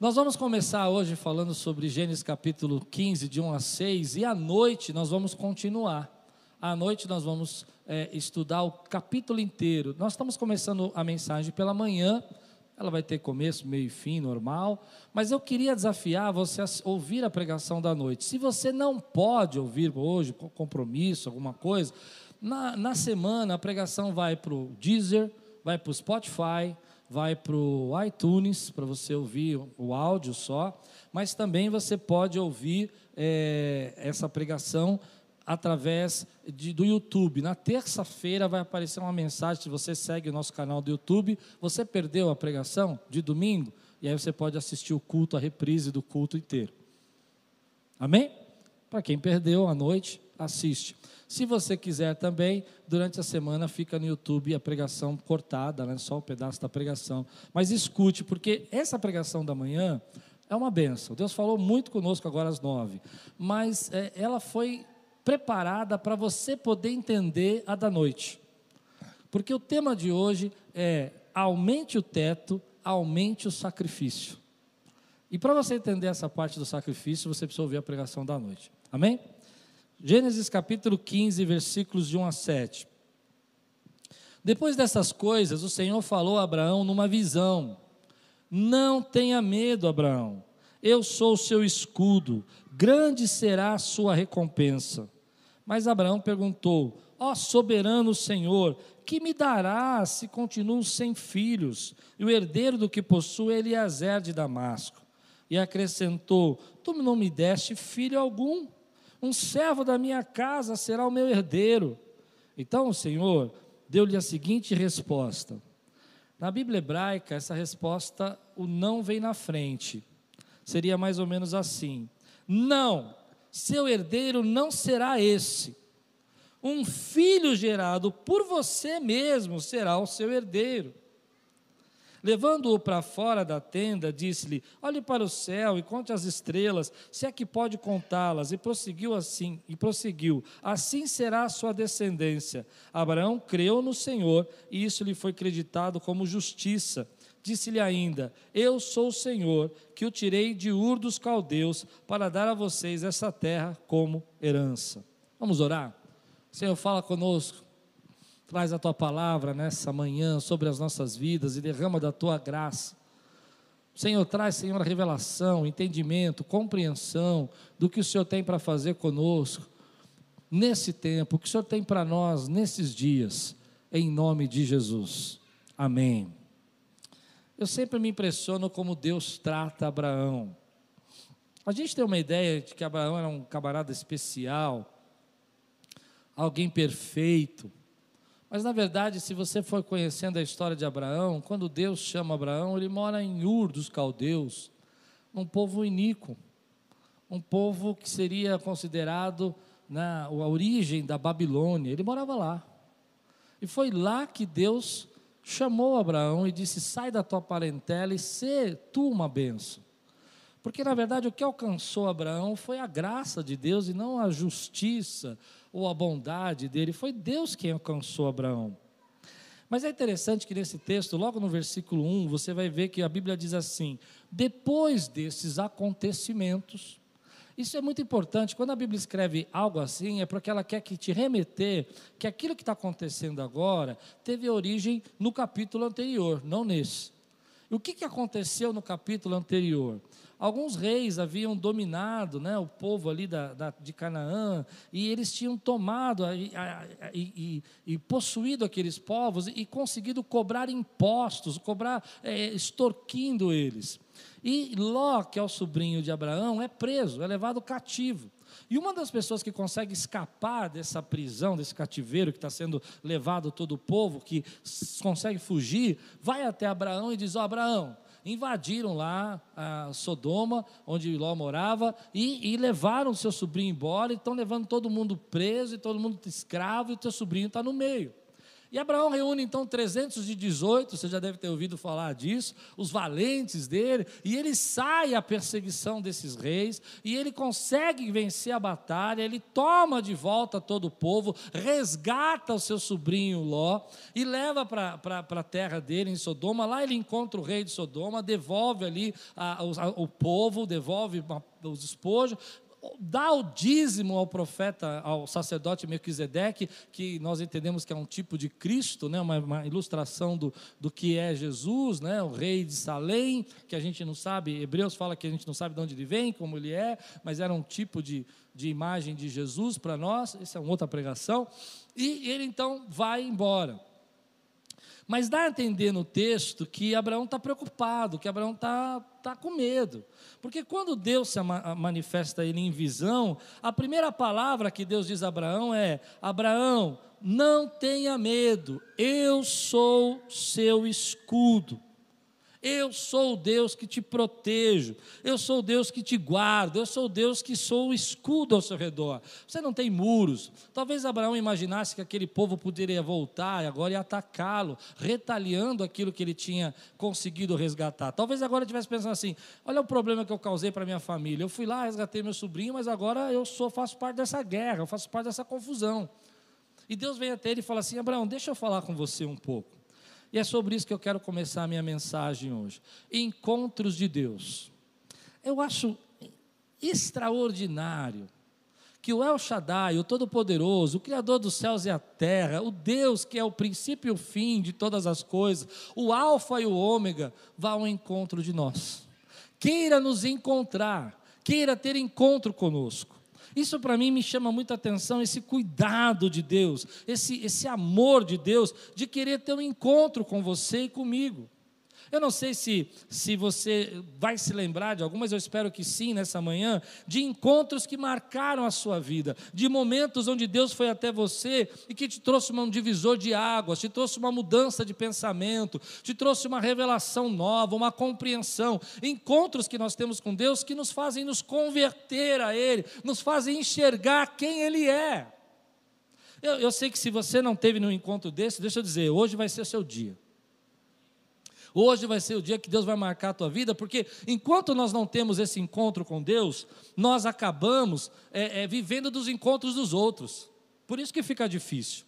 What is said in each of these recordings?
Nós vamos começar hoje falando sobre Gênesis capítulo 15, de 1 a 6, e à noite nós vamos continuar. À noite nós vamos é, estudar o capítulo inteiro. Nós estamos começando a mensagem pela manhã, ela vai ter começo, meio e fim, normal, mas eu queria desafiar você a ouvir a pregação da noite. Se você não pode ouvir hoje, compromisso, alguma coisa, na, na semana a pregação vai para o Deezer, vai para o Spotify, vai para o iTunes para você ouvir o áudio só, mas também você pode ouvir é, essa pregação através de, do YouTube. Na terça-feira vai aparecer uma mensagem, se você segue o nosso canal do YouTube, você perdeu a pregação de domingo, e aí você pode assistir o culto, a reprise do culto inteiro. Amém? Para quem perdeu à noite, assiste. Se você quiser também, durante a semana fica no YouTube a pregação cortada, né? só o pedaço da pregação. Mas escute, porque essa pregação da manhã é uma benção. Deus falou muito conosco agora às nove, mas é, ela foi preparada para você poder entender a da noite. Porque o tema de hoje é aumente o teto, aumente o sacrifício. E para você entender essa parte do sacrifício, você precisa ouvir a pregação da noite. Amém? Gênesis capítulo 15, versículos de 1 a 7. Depois dessas coisas, o Senhor falou a Abraão numa visão: Não tenha medo, Abraão, eu sou o seu escudo, grande será a sua recompensa. Mas Abraão perguntou: Ó oh, soberano Senhor, que me dará se continuo sem filhos? E o herdeiro do que possuo é Eliezer de Damasco. E acrescentou: Tu não me deste filho algum, um servo da minha casa será o meu herdeiro. Então o Senhor deu-lhe a seguinte resposta. Na Bíblia hebraica, essa resposta, o não vem na frente. Seria mais ou menos assim: Não, seu herdeiro não será esse. Um filho gerado por você mesmo será o seu herdeiro. Levando-o para fora da tenda, disse-lhe: Olhe para o céu e conte as estrelas, se é que pode contá-las. E prosseguiu assim, e prosseguiu: Assim será a sua descendência. Abraão creu no Senhor, e isso lhe foi creditado como justiça. Disse-lhe ainda: Eu sou o Senhor, que o tirei de Ur dos caldeus, para dar a vocês essa terra como herança. Vamos orar? Senhor, fala conosco. Traz a tua palavra nessa manhã sobre as nossas vidas e derrama da tua graça. Senhor, traz, Senhor, a revelação, entendimento, compreensão do que o Senhor tem para fazer conosco nesse tempo, o que o Senhor tem para nós nesses dias, em nome de Jesus. Amém. Eu sempre me impressiono como Deus trata Abraão. A gente tem uma ideia de que Abraão era um camarada especial, alguém perfeito. Mas na verdade, se você for conhecendo a história de Abraão, quando Deus chama Abraão, ele mora em Ur dos caldeus, um povo iníquo, um povo que seria considerado na a origem da Babilônia. Ele morava lá. E foi lá que Deus chamou Abraão e disse: Sai da tua parentela e sê tu uma benção. Porque na verdade o que alcançou Abraão foi a graça de Deus e não a justiça ou a bondade dele. Foi Deus quem alcançou Abraão. Mas é interessante que nesse texto, logo no versículo 1, você vai ver que a Bíblia diz assim: depois desses acontecimentos, isso é muito importante. Quando a Bíblia escreve algo assim, é porque ela quer que te remeter que aquilo que está acontecendo agora teve origem no capítulo anterior, não nesse. E o que, que aconteceu no capítulo anterior? Alguns reis haviam dominado né, o povo ali da, da de Canaã, e eles tinham tomado e, e, e, possuído aqueles povos e conseguido cobrar impostos, cobrar, é, extorquindo eles. E Ló, que é o sobrinho de Abraão, é preso, é levado cativo. E uma das pessoas que consegue escapar dessa prisão, desse cativeiro que está sendo levado todo o povo, que consegue fugir, vai até Abraão e diz: Ó, oh, Abraão, invadiram lá a Sodoma, onde Ló morava, e, e levaram o seu sobrinho embora, e estão levando todo mundo preso, e todo mundo escravo, e o teu sobrinho está no meio. E Abraão reúne então 318, você já deve ter ouvido falar disso, os valentes dele, e ele sai à perseguição desses reis, e ele consegue vencer a batalha, ele toma de volta todo o povo, resgata o seu sobrinho Ló e leva para a terra dele em Sodoma. Lá ele encontra o rei de Sodoma, devolve ali a, a, o povo, devolve os despojos, dá o dízimo ao profeta, ao sacerdote Melquisedeque, que nós entendemos que é um tipo de Cristo, né? uma, uma, ilustração do, do que é Jesus, né? o rei de Salém, que a gente não sabe, Hebreus fala que a gente não sabe de onde ele vem, como ele é, mas era um tipo de, de imagem de Jesus para nós, essa é uma outra pregação, e ele então vai embora. Mas dá a entender no texto que Abraão está preocupado, que Abraão está tá com medo. Porque quando Deus se manifesta ele em visão, a primeira palavra que Deus diz a Abraão é: Abraão, não tenha medo, eu sou seu escudo. Eu sou o Deus que te protejo, eu sou o Deus que te guarda, eu sou o Deus que sou o escudo ao seu redor. Você não tem muros. Talvez Abraão imaginasse que aquele povo poderia voltar agora e atacá-lo, retaliando aquilo que ele tinha conseguido resgatar. Talvez agora estivesse pensando assim: olha o problema que eu causei para minha família. Eu fui lá, resgatei meu sobrinho, mas agora eu sou, faço parte dessa guerra, eu faço parte dessa confusão. E Deus vem até ele e fala assim: Abraão, deixa eu falar com você um pouco. E é sobre isso que eu quero começar a minha mensagem hoje. Encontros de Deus. Eu acho extraordinário que o El Shaddai, o Todo-Poderoso, o Criador dos céus e a terra, o Deus que é o princípio e o fim de todas as coisas, o Alfa e o Ômega, vá ao encontro de nós. Queira nos encontrar, queira ter encontro conosco. Isso para mim me chama muita atenção, esse cuidado de Deus, esse, esse amor de Deus, de querer ter um encontro com você e comigo. Eu não sei se, se você vai se lembrar de algumas, eu espero que sim nessa manhã, de encontros que marcaram a sua vida, de momentos onde Deus foi até você e que te trouxe um divisor de águas, te trouxe uma mudança de pensamento, te trouxe uma revelação nova, uma compreensão. Encontros que nós temos com Deus que nos fazem nos converter a Ele, nos fazem enxergar quem Ele é. Eu, eu sei que se você não teve nenhum encontro desse, deixa eu dizer, hoje vai ser seu dia. Hoje vai ser o dia que Deus vai marcar a tua vida, porque enquanto nós não temos esse encontro com Deus, nós acabamos é, é, vivendo dos encontros dos outros. Por isso que fica difícil.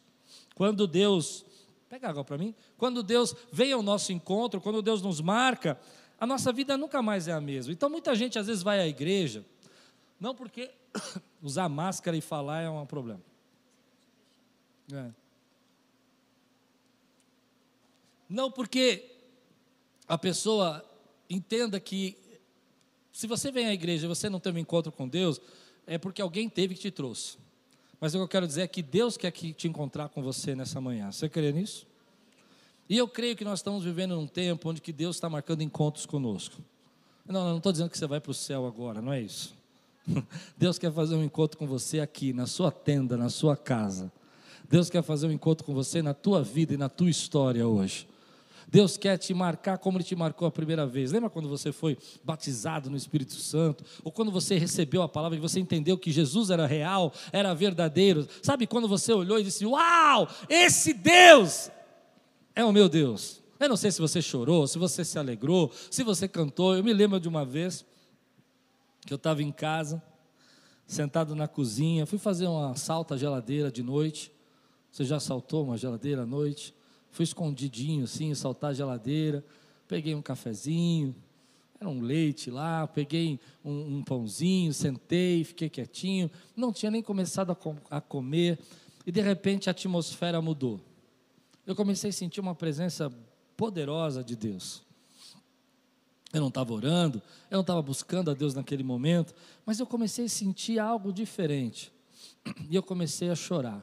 Quando Deus, pega água para mim, quando Deus vem ao nosso encontro, quando Deus nos marca, a nossa vida nunca mais é a mesma. Então muita gente às vezes vai à igreja, não porque usar máscara e falar é um problema. É. Não porque a pessoa entenda que se você vem à igreja e você não tem um encontro com Deus, é porque alguém teve que te trouxe. Mas o que eu quero dizer é que Deus quer que te encontrar com você nessa manhã. Você crê nisso? E eu creio que nós estamos vivendo num tempo onde que Deus está marcando encontros conosco. Não, não estou dizendo que você vai para o céu agora, não é isso. Deus quer fazer um encontro com você aqui, na sua tenda, na sua casa. Deus quer fazer um encontro com você na tua vida e na tua história hoje. Deus quer te marcar como Ele te marcou a primeira vez. Lembra quando você foi batizado no Espírito Santo? Ou quando você recebeu a palavra e você entendeu que Jesus era real, era verdadeiro? Sabe quando você olhou e disse: Uau, esse Deus é o meu Deus. Eu não sei se você chorou, se você se alegrou, se você cantou. Eu me lembro de uma vez que eu estava em casa, sentado na cozinha, fui fazer uma salta à geladeira de noite. Você já saltou uma geladeira à noite? Fui escondidinho assim, saltar a geladeira, peguei um cafezinho, era um leite lá, peguei um, um pãozinho, sentei, fiquei quietinho, não tinha nem começado a, com, a comer, e de repente a atmosfera mudou. Eu comecei a sentir uma presença poderosa de Deus. Eu não estava orando, eu não estava buscando a Deus naquele momento, mas eu comecei a sentir algo diferente. E eu comecei a chorar.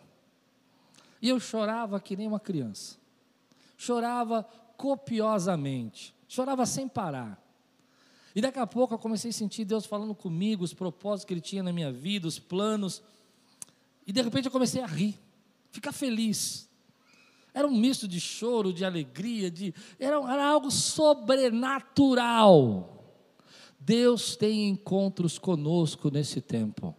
E eu chorava que nem uma criança chorava copiosamente, chorava sem parar. E daqui a pouco eu comecei a sentir Deus falando comigo, os propósitos que Ele tinha na minha vida, os planos. E de repente eu comecei a rir, ficar feliz. Era um misto de choro, de alegria, de era, era algo sobrenatural. Deus tem encontros conosco nesse tempo.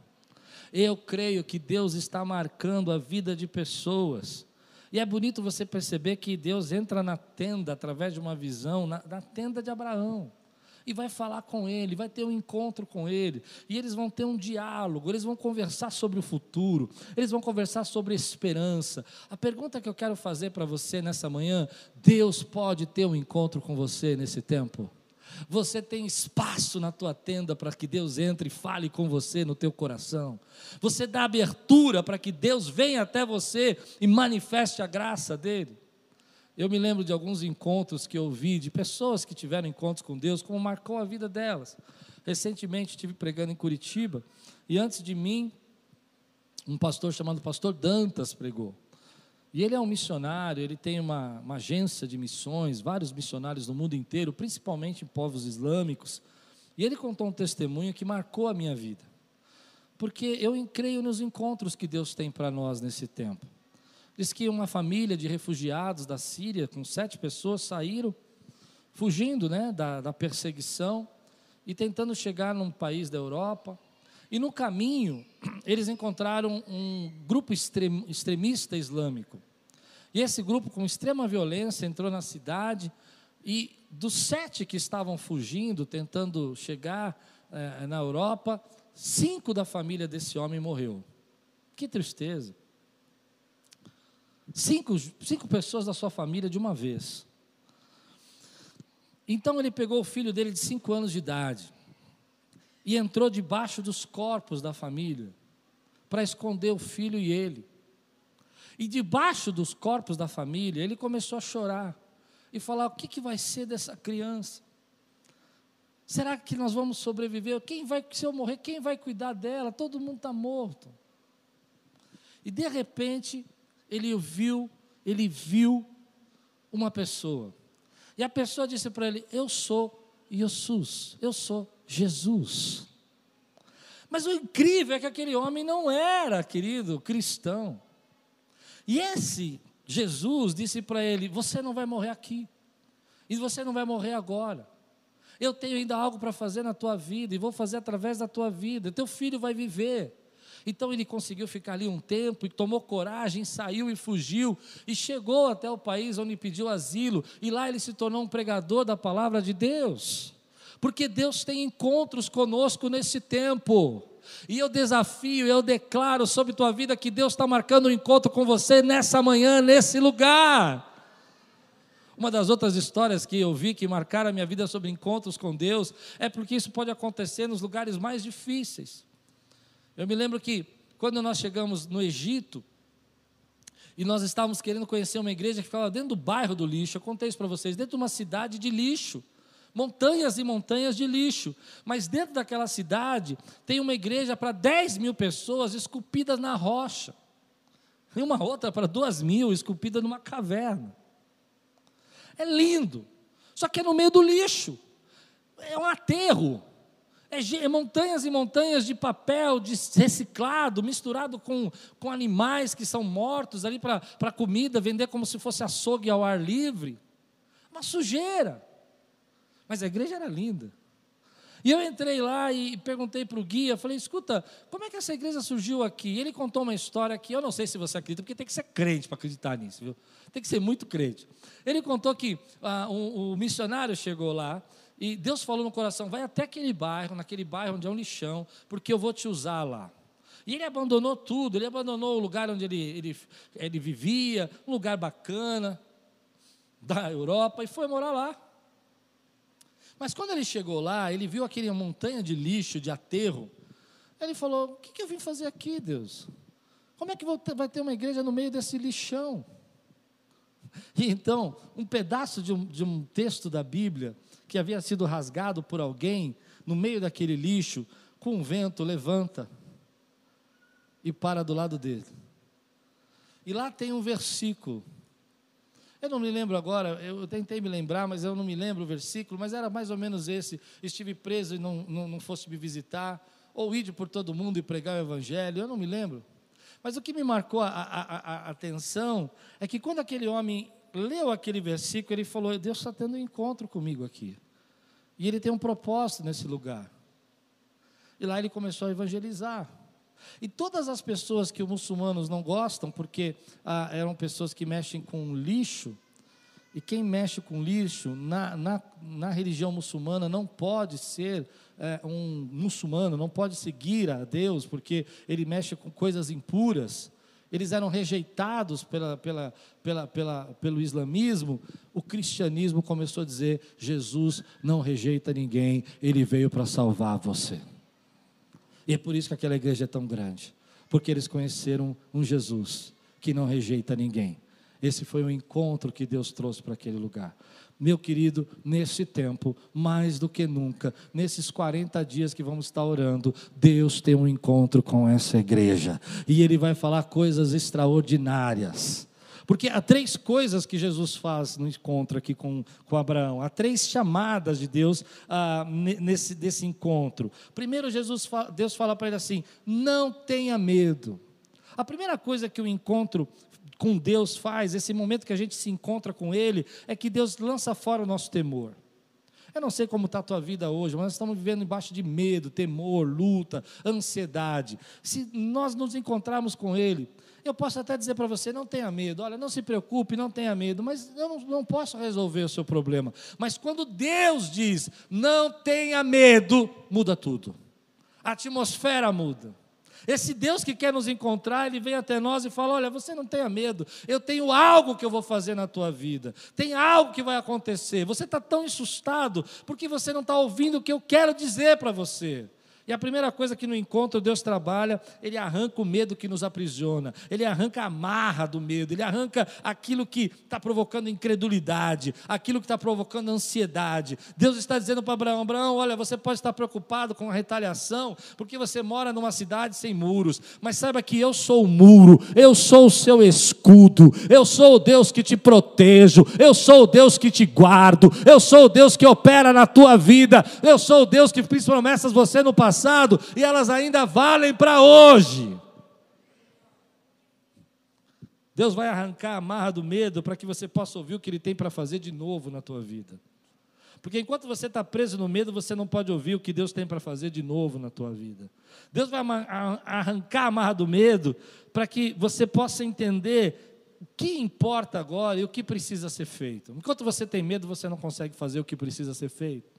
Eu creio que Deus está marcando a vida de pessoas E é bonito você perceber que Deus entra na tenda através de uma visão, na, na tenda de Abraão e vai falar com ele, vai ter um encontro com ele, e eles vão ter um diálogo, eles vão conversar sobre o futuro, eles vão conversar sobre esperança. A pergunta que eu quero fazer para você nessa manhã: Deus pode ter um encontro com você nesse tempo? Você tem espaço na tua tenda para que Deus entre e fale com você no teu coração. Você dá abertura para que Deus venha até você e manifeste a graça dele. Eu me lembro de alguns encontros que eu vi de pessoas que tiveram encontros com Deus, como marcou a vida delas. Recentemente estive pregando em Curitiba e antes de mim, um pastor chamado Pastor Dantas pregou. E ele é um missionário, ele tem uma, uma agência de missões, vários missionários no mundo inteiro, principalmente em povos islâmicos. E ele contou um testemunho que marcou a minha vida. Porque eu creio nos encontros que Deus tem para nós nesse tempo. Diz que uma família de refugiados da Síria, com sete pessoas, saíram fugindo né, da, da perseguição e tentando chegar num país da Europa. E no caminho, eles encontraram um grupo extremista islâmico. E esse grupo, com extrema violência, entrou na cidade. E dos sete que estavam fugindo, tentando chegar eh, na Europa, cinco da família desse homem morreu. Que tristeza. Cinco, cinco pessoas da sua família de uma vez. Então ele pegou o filho dele de cinco anos de idade e entrou debaixo dos corpos da família para esconder o filho e ele. E debaixo dos corpos da família, ele começou a chorar e falar: o que, que vai ser dessa criança? Será que nós vamos sobreviver? Quem vai, se eu morrer, quem vai cuidar dela? Todo mundo está morto. E de repente, ele viu, ele viu uma pessoa. E a pessoa disse para ele: Eu sou Jesus, eu sou Jesus. Mas o incrível é que aquele homem não era, querido, cristão. E esse Jesus disse para ele: Você não vai morrer aqui, e você não vai morrer agora. Eu tenho ainda algo para fazer na tua vida, e vou fazer através da tua vida. Teu filho vai viver. Então ele conseguiu ficar ali um tempo e tomou coragem, saiu e fugiu e chegou até o país onde pediu asilo e lá ele se tornou um pregador da palavra de Deus. Porque Deus tem encontros conosco nesse tempo. E eu desafio, eu declaro sobre tua vida que Deus está marcando um encontro com você nessa manhã, nesse lugar. Uma das outras histórias que eu vi que marcaram a minha vida sobre encontros com Deus é porque isso pode acontecer nos lugares mais difíceis. Eu me lembro que quando nós chegamos no Egito, e nós estávamos querendo conhecer uma igreja que ficava dentro do bairro do lixo, eu contei isso para vocês, dentro de uma cidade de lixo, montanhas e montanhas de lixo, mas dentro daquela cidade tem uma igreja para 10 mil pessoas esculpidas na rocha, e uma outra para 2 mil esculpida numa caverna. É lindo, só que é no meio do lixo, é um aterro. É, é montanhas e montanhas de papel de reciclado, misturado com, com animais que são mortos ali para comida, vender como se fosse açougue ao ar livre. Uma sujeira. Mas a igreja era linda. E eu entrei lá e perguntei para o guia, falei, escuta, como é que essa igreja surgiu aqui? E ele contou uma história que eu não sei se você acredita, porque tem que ser crente para acreditar nisso, viu? Tem que ser muito crente. Ele contou que ah, um, o missionário chegou lá e Deus falou no coração: vai até aquele bairro, naquele bairro onde é um lixão, porque eu vou te usar lá. E ele abandonou tudo, ele abandonou o lugar onde ele, ele, ele vivia, um lugar bacana da Europa, e foi morar lá. Mas quando ele chegou lá, ele viu aquele montanha de lixo, de aterro. Ele falou: O que, que eu vim fazer aqui, Deus? Como é que vai ter uma igreja no meio desse lixão? E então, um pedaço de um, de um texto da Bíblia que havia sido rasgado por alguém no meio daquele lixo, com o vento levanta e para do lado dele. E lá tem um versículo. Eu não me lembro agora, eu tentei me lembrar, mas eu não me lembro o versículo, mas era mais ou menos esse: estive preso e não, não, não fosse me visitar, ou ide por todo mundo e pregar o evangelho, eu não me lembro. Mas o que me marcou a, a, a, a atenção é que quando aquele homem leu aquele versículo, ele falou: Deus está tendo um encontro comigo aqui. E ele tem um propósito nesse lugar. E lá ele começou a evangelizar. E todas as pessoas que os muçulmanos não gostam, porque ah, eram pessoas que mexem com lixo, e quem mexe com lixo na, na, na religião muçulmana não pode ser é, um muçulmano, não pode seguir a Deus, porque ele mexe com coisas impuras. Eles eram rejeitados pela, pela, pela, pela, pelo islamismo. O cristianismo começou a dizer: Jesus não rejeita ninguém, ele veio para salvar você. E é por isso que aquela igreja é tão grande, porque eles conheceram um Jesus que não rejeita ninguém esse foi o encontro que Deus trouxe para aquele lugar. Meu querido, nesse tempo, mais do que nunca, nesses 40 dias que vamos estar orando, Deus tem um encontro com essa igreja. E Ele vai falar coisas extraordinárias. Porque há três coisas que Jesus faz no encontro aqui com, com Abraão. Há três chamadas de Deus ah, nesse desse encontro. Primeiro, Jesus, Deus fala para ele assim: não tenha medo. A primeira coisa que o encontro com Deus faz, esse momento que a gente se encontra com Ele, é que Deus lança fora o nosso temor. Eu não sei como está a tua vida hoje, mas nós estamos vivendo embaixo de medo, temor, luta, ansiedade. Se nós nos encontrarmos com Ele, eu posso até dizer para você: não tenha medo, olha, não se preocupe, não tenha medo, mas eu não, não posso resolver o seu problema. Mas quando Deus diz, não tenha medo, muda tudo. A atmosfera muda. Esse Deus que quer nos encontrar, ele vem até nós e fala: Olha, você não tenha medo, eu tenho algo que eu vou fazer na tua vida, tem algo que vai acontecer. Você está tão assustado porque você não está ouvindo o que eu quero dizer para você. E a primeira coisa que no encontro Deus trabalha, Ele arranca o medo que nos aprisiona, Ele arranca a marra do medo, Ele arranca aquilo que está provocando incredulidade, aquilo que está provocando ansiedade. Deus está dizendo para Abraão: Abraão, olha, você pode estar preocupado com a retaliação, porque você mora numa cidade sem muros, mas saiba que eu sou o muro, eu sou o seu escudo, eu sou o Deus que te protejo, eu sou o Deus que te guardo, eu sou o Deus que opera na tua vida, eu sou o Deus que fez promessas você no passado passado e elas ainda valem para hoje. Deus vai arrancar a marra do medo para que você possa ouvir o que Ele tem para fazer de novo na tua vida. Porque enquanto você está preso no medo, você não pode ouvir o que Deus tem para fazer de novo na tua vida. Deus vai arrancar a marra do medo para que você possa entender o que importa agora e o que precisa ser feito. Enquanto você tem medo, você não consegue fazer o que precisa ser feito.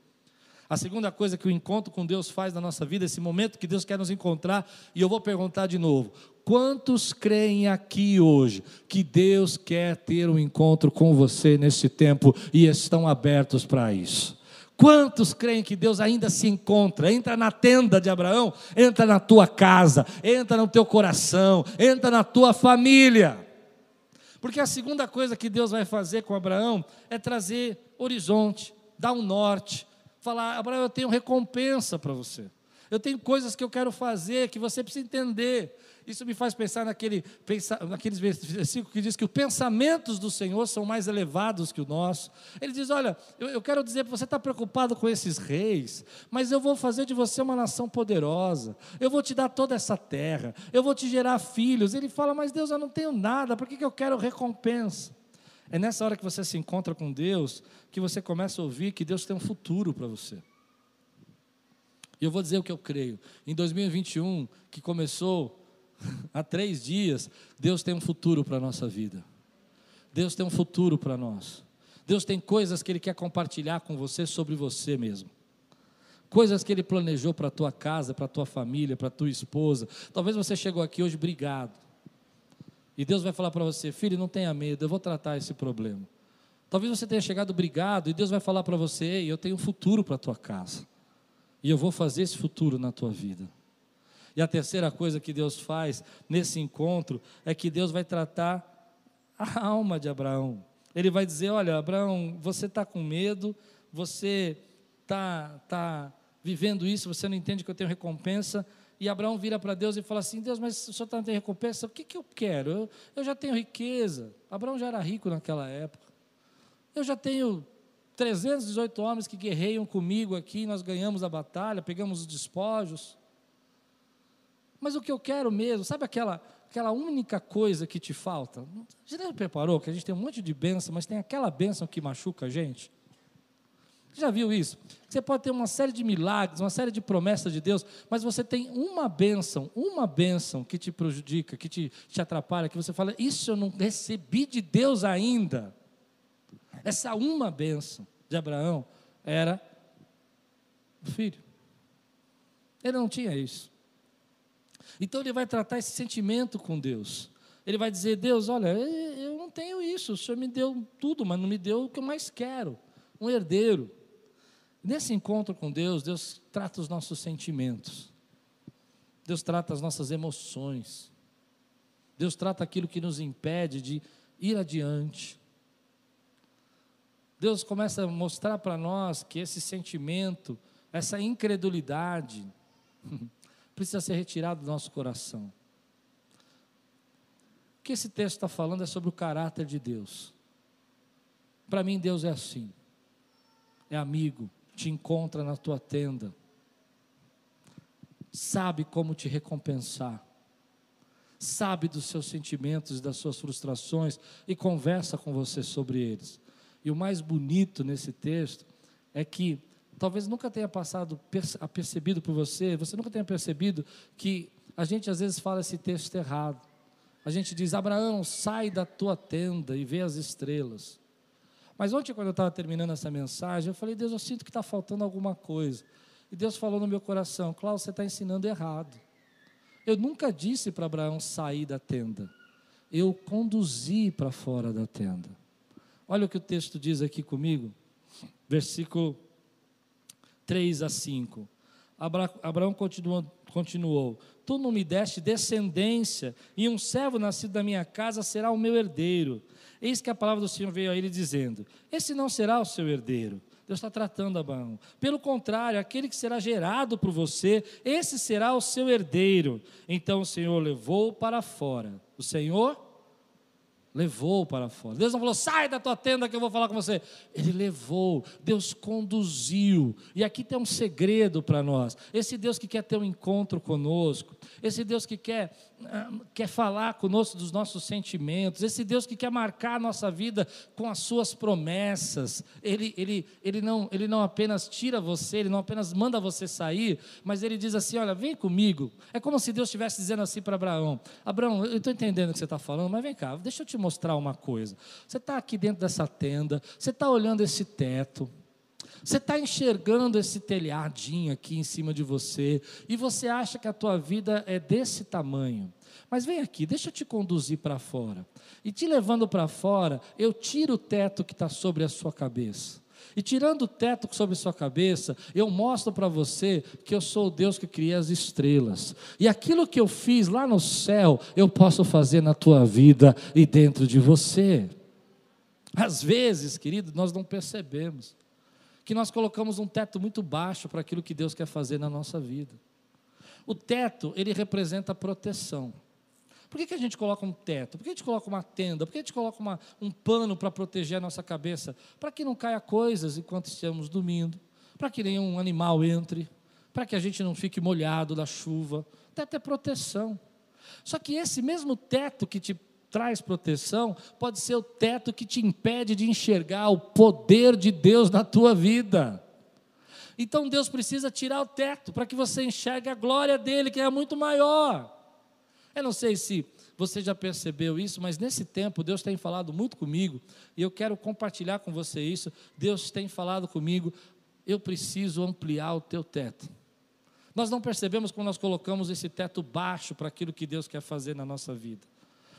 A segunda coisa que o encontro com Deus faz na nossa vida, esse momento que Deus quer nos encontrar, e eu vou perguntar de novo: quantos creem aqui hoje que Deus quer ter um encontro com você nesse tempo e estão abertos para isso? Quantos creem que Deus ainda se encontra? Entra na tenda de Abraão, entra na tua casa, entra no teu coração, entra na tua família. Porque a segunda coisa que Deus vai fazer com Abraão é trazer horizonte, dar um norte, falar: Abraão, eu tenho recompensa para você. Eu tenho coisas que eu quero fazer que você precisa entender. Isso me faz pensar naquele, pensar, naqueles versículos que diz que os pensamentos do Senhor são mais elevados que o nosso. Ele diz: Olha, eu, eu quero dizer, você está preocupado com esses reis, mas eu vou fazer de você uma nação poderosa. Eu vou te dar toda essa terra. Eu vou te gerar filhos. Ele fala: Mas Deus, eu não tenho nada. Por que, que eu quero recompensa? É nessa hora que você se encontra com Deus que você começa a ouvir que Deus tem um futuro para você. E eu vou dizer o que eu creio. Em 2021, que começou há três dias, Deus tem um futuro para a nossa vida. Deus tem um futuro para nós. Deus tem coisas que Ele quer compartilhar com você sobre você mesmo. Coisas que Ele planejou para a tua casa, para a tua família, para a tua esposa. Talvez você chegou aqui hoje brigado. E Deus vai falar para você, filho, não tenha medo, eu vou tratar esse problema. Talvez você tenha chegado brigado e Deus vai falar para você, eu tenho um futuro para a tua casa. E eu vou fazer esse futuro na tua vida. E a terceira coisa que Deus faz nesse encontro é que Deus vai tratar a alma de Abraão. Ele vai dizer: Olha, Abraão, você está com medo, você está tá vivendo isso, você não entende que eu tenho recompensa, e Abraão vira para Deus e fala assim: Deus, mas o senhor está tendo recompensa? O que, que eu quero? Eu, eu já tenho riqueza. Abraão já era rico naquela época. Eu já tenho 318 homens que guerreiam comigo aqui, nós ganhamos a batalha, pegamos os despojos. Mas o que eu quero mesmo, sabe aquela, aquela única coisa que te falta? Você já preparou que a gente tem um monte de bênção, mas tem aquela bênção que machuca a gente? Já viu isso? Você pode ter uma série de milagres, uma série de promessas de Deus, mas você tem uma bênção, uma bênção que te prejudica, que te, te atrapalha, que você fala, isso eu não recebi de Deus ainda. Essa uma bênção de Abraão era o filho. Ele não tinha isso. Então ele vai tratar esse sentimento com Deus. Ele vai dizer: Deus, olha, eu não tenho isso, o Senhor me deu tudo, mas não me deu o que eu mais quero um herdeiro. Nesse encontro com Deus, Deus trata os nossos sentimentos, Deus trata as nossas emoções, Deus trata aquilo que nos impede de ir adiante. Deus começa a mostrar para nós que esse sentimento, essa incredulidade, precisa ser retirado do nosso coração. O que esse texto está falando é sobre o caráter de Deus. Para mim, Deus é assim: é amigo, te encontra na tua tenda, sabe como te recompensar, sabe dos seus sentimentos, das suas frustrações e conversa com você sobre eles. E o mais bonito nesse texto é que talvez nunca tenha passado apercebido por você, você nunca tenha percebido que a gente às vezes fala esse texto errado. A gente diz: Abraão, sai da tua tenda e vê as estrelas. Mas ontem, quando eu estava terminando essa mensagem, eu falei: Deus, eu sinto que está faltando alguma coisa. E Deus falou no meu coração: Cláudio, você está ensinando errado. Eu nunca disse para Abraão sair da tenda. Eu conduzi para fora da tenda. Olha o que o texto diz aqui comigo, versículo 3 a 5. Abraão continuou, continuou: Tu não me deste descendência, e um servo nascido da minha casa será o meu herdeiro. Eis que a palavra do Senhor veio a ele dizendo: Esse não será o seu herdeiro. Deus está tratando Abraão. Pelo contrário, aquele que será gerado por você, esse será o seu herdeiro. Então o Senhor levou para fora. O Senhor levou para fora. Deus não falou, sai da tua tenda que eu vou falar com você. Ele levou, Deus conduziu. E aqui tem um segredo para nós. Esse Deus que quer ter um encontro conosco, esse Deus que quer, ah, quer falar conosco dos nossos sentimentos, esse Deus que quer marcar a nossa vida com as suas promessas. Ele, ele, ele, não, ele não apenas tira você, ele não apenas manda você sair, mas ele diz assim: olha, vem comigo. É como se Deus estivesse dizendo assim para Abraão: Abraão, eu estou entendendo o que você está falando, mas vem cá, deixa eu te mostrar uma coisa. Você está aqui dentro dessa tenda, você está olhando esse teto, você está enxergando esse telhadinho aqui em cima de você, e você acha que a tua vida é desse tamanho. Mas vem aqui, deixa eu te conduzir para fora. E te levando para fora, eu tiro o teto que está sobre a sua cabeça. E tirando o teto sobre sua cabeça, eu mostro para você que eu sou o Deus que cria as estrelas. E aquilo que eu fiz lá no céu, eu posso fazer na tua vida e dentro de você. Às vezes, querido, nós não percebemos que nós colocamos um teto muito baixo para aquilo que Deus quer fazer na nossa vida. O teto, ele representa proteção. Por que, que a gente coloca um teto? Por que a gente coloca uma tenda? Por que a gente coloca uma, um pano para proteger a nossa cabeça? Para que não caia coisas enquanto estamos dormindo, para que nenhum animal entre, para que a gente não fique molhado da chuva. Teto é proteção. Só que esse mesmo teto que te traz proteção pode ser o teto que te impede de enxergar o poder de Deus na tua vida. Então Deus precisa tirar o teto para que você enxergue a glória dele, que é muito maior. Eu não sei se você já percebeu isso, mas nesse tempo Deus tem falado muito comigo e eu quero compartilhar com você isso. Deus tem falado comigo, eu preciso ampliar o teu teto. Nós não percebemos quando nós colocamos esse teto baixo para aquilo que Deus quer fazer na nossa vida.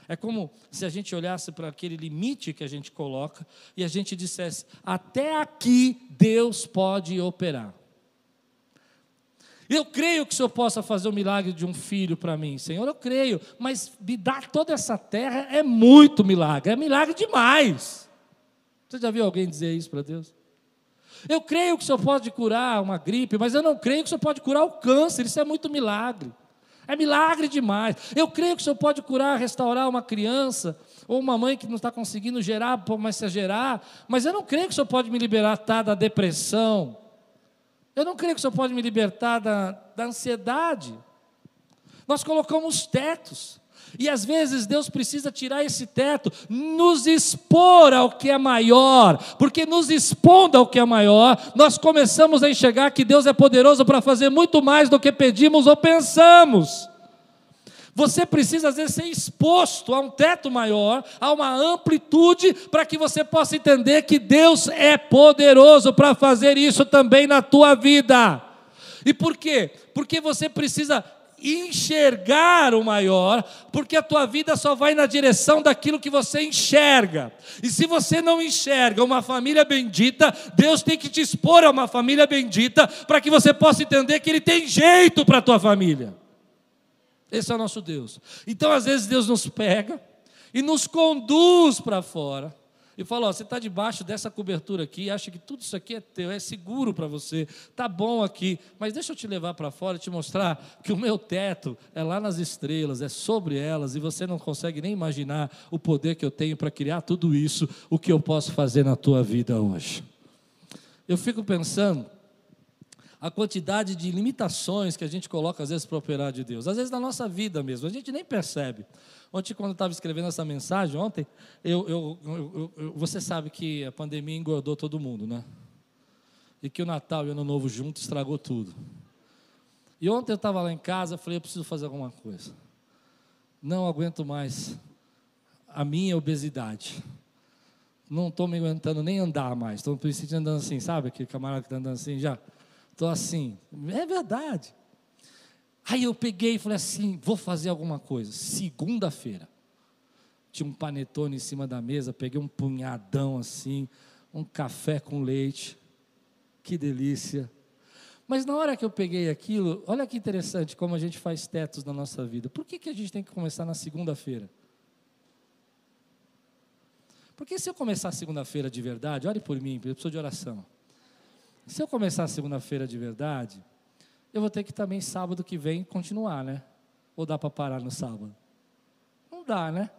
É como se a gente olhasse para aquele limite que a gente coloca e a gente dissesse: até aqui Deus pode operar. Eu creio que o Senhor possa fazer o milagre de um filho para mim, Senhor, eu creio, mas me dar toda essa terra é muito milagre, é milagre demais. Você já viu alguém dizer isso para Deus? Eu creio que o Senhor pode curar uma gripe, mas eu não creio que o Senhor pode curar o câncer, isso é muito milagre. É milagre demais. Eu creio que o Senhor pode curar, restaurar uma criança, ou uma mãe que não está conseguindo gerar, começa a gerar, mas eu não creio que o Senhor pode me libertar da depressão, eu não creio que o Senhor pode me libertar da, da ansiedade. Nós colocamos tetos. E às vezes Deus precisa tirar esse teto, nos expor ao que é maior, porque nos expondo ao que é maior, nós começamos a enxergar que Deus é poderoso para fazer muito mais do que pedimos ou pensamos. Você precisa, às vezes, ser exposto a um teto maior, a uma amplitude, para que você possa entender que Deus é poderoso para fazer isso também na tua vida. E por quê? Porque você precisa enxergar o maior, porque a tua vida só vai na direção daquilo que você enxerga. E se você não enxerga uma família bendita, Deus tem que te expor a uma família bendita para que você possa entender que Ele tem jeito para a tua família. Esse é o nosso Deus. Então, às vezes, Deus nos pega e nos conduz para fora e fala: ó, você está debaixo dessa cobertura aqui, acha que tudo isso aqui é teu, é seguro para você, tá bom aqui, mas deixa eu te levar para fora e te mostrar que o meu teto é lá nas estrelas, é sobre elas, e você não consegue nem imaginar o poder que eu tenho para criar tudo isso, o que eu posso fazer na tua vida hoje. Eu fico pensando a quantidade de limitações que a gente coloca às vezes para operar de Deus, às vezes na nossa vida mesmo, a gente nem percebe. Ontem, quando eu estava escrevendo essa mensagem, ontem, eu, eu, eu, você sabe que a pandemia engordou todo mundo, né? E que o Natal e o Ano Novo junto estragou tudo. E ontem eu estava lá em casa, falei, eu preciso fazer alguma coisa. Não aguento mais a minha obesidade. Não estou me aguentando nem andar mais. Estou me sentindo andando assim, sabe? Aquele camarada que está andando assim já. Estou assim. É verdade. Aí eu peguei e falei assim: vou fazer alguma coisa. Segunda-feira. Tinha um panetone em cima da mesa, peguei um punhadão assim, um café com leite. Que delícia. Mas na hora que eu peguei aquilo, olha que interessante como a gente faz tetos na nossa vida. Por que, que a gente tem que começar na segunda-feira? Porque se eu começar segunda-feira de verdade, ore por mim, eu preciso de oração. Se eu começar segunda-feira de verdade, eu vou ter que também sábado que vem continuar, né? Ou dá para parar no sábado? Não dá, né?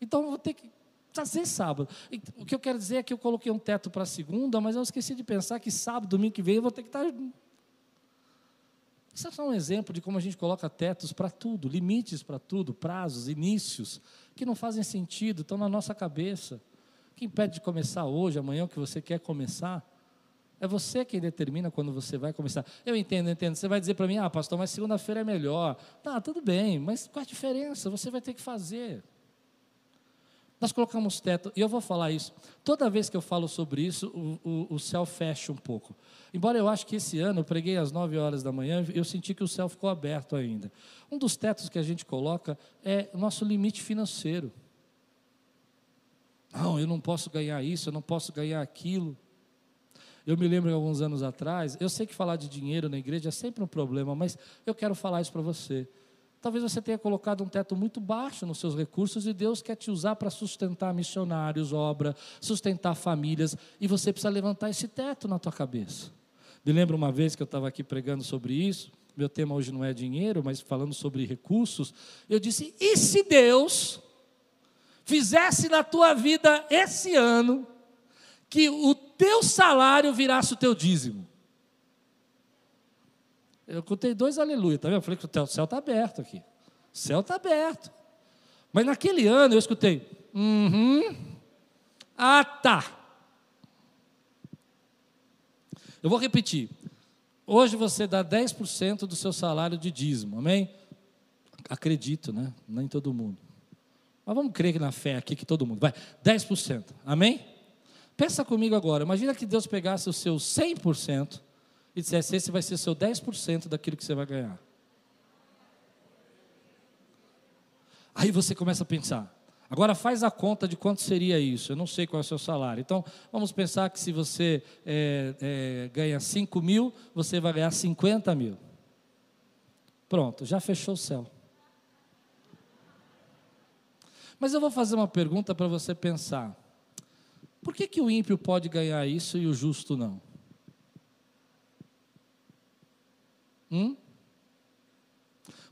Então eu vou ter que fazer sábado. E, o que eu quero dizer é que eu coloquei um teto para segunda, mas eu esqueci de pensar que sábado, domingo que vem, eu vou ter que estar. Tá Isso é só um exemplo de como a gente coloca tetos para tudo, limites para tudo, prazos, inícios, que não fazem sentido, estão na nossa cabeça. Que impede de começar hoje, amanhã, o que você quer começar? É você quem determina quando você vai começar. Eu entendo, entendo. Você vai dizer para mim, ah, pastor, mas segunda-feira é melhor. Tá, tudo bem, mas qual a diferença? Você vai ter que fazer. Nós colocamos teto, e eu vou falar isso. Toda vez que eu falo sobre isso, o, o, o céu fecha um pouco. Embora eu acho que esse ano, eu preguei às 9 horas da manhã, eu senti que o céu ficou aberto ainda. Um dos tetos que a gente coloca é o nosso limite financeiro. Não, eu não posso ganhar isso, eu não posso ganhar aquilo. Eu me lembro alguns anos atrás, eu sei que falar de dinheiro na igreja é sempre um problema, mas eu quero falar isso para você. Talvez você tenha colocado um teto muito baixo nos seus recursos e Deus quer te usar para sustentar missionários, obra, sustentar famílias, e você precisa levantar esse teto na tua cabeça. Me lembro uma vez que eu estava aqui pregando sobre isso, meu tema hoje não é dinheiro, mas falando sobre recursos, eu disse: e se Deus fizesse na tua vida esse ano que o teu salário virasse o teu dízimo. Eu contei dois aleluia, tá vendo? Eu falei que o céu está aberto aqui. O céu está aberto. Mas naquele ano eu escutei, uhum, ah tá. Eu vou repetir. Hoje você dá 10% do seu salário de dízimo, amém? Acredito, né? Nem todo mundo. Mas vamos crer na fé aqui que todo mundo. Vai, 10%, amém? Pensa comigo agora, imagina que Deus pegasse o seu 100% e dissesse: esse vai ser seu 10% daquilo que você vai ganhar. Aí você começa a pensar. Agora faz a conta de quanto seria isso. Eu não sei qual é o seu salário. Então, vamos pensar que se você é, é, ganha 5 mil, você vai ganhar 50 mil. Pronto, já fechou o céu. Mas eu vou fazer uma pergunta para você pensar. Por que, que o ímpio pode ganhar isso e o justo não? Hum?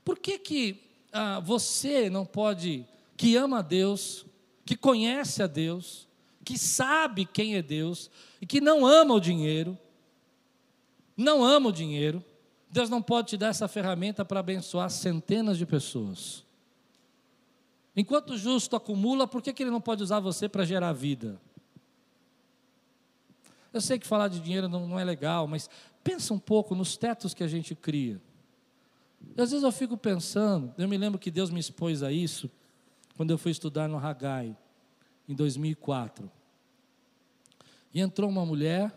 Por que, que ah, você não pode, que ama a Deus, que conhece a Deus, que sabe quem é Deus e que não ama o dinheiro, não ama o dinheiro, Deus não pode te dar essa ferramenta para abençoar centenas de pessoas? Enquanto o justo acumula, por que, que ele não pode usar você para gerar vida? Eu sei que falar de dinheiro não, não é legal, mas pensa um pouco nos tetos que a gente cria. E às vezes eu fico pensando, eu me lembro que Deus me expôs a isso quando eu fui estudar no Hagai, em 2004. E entrou uma mulher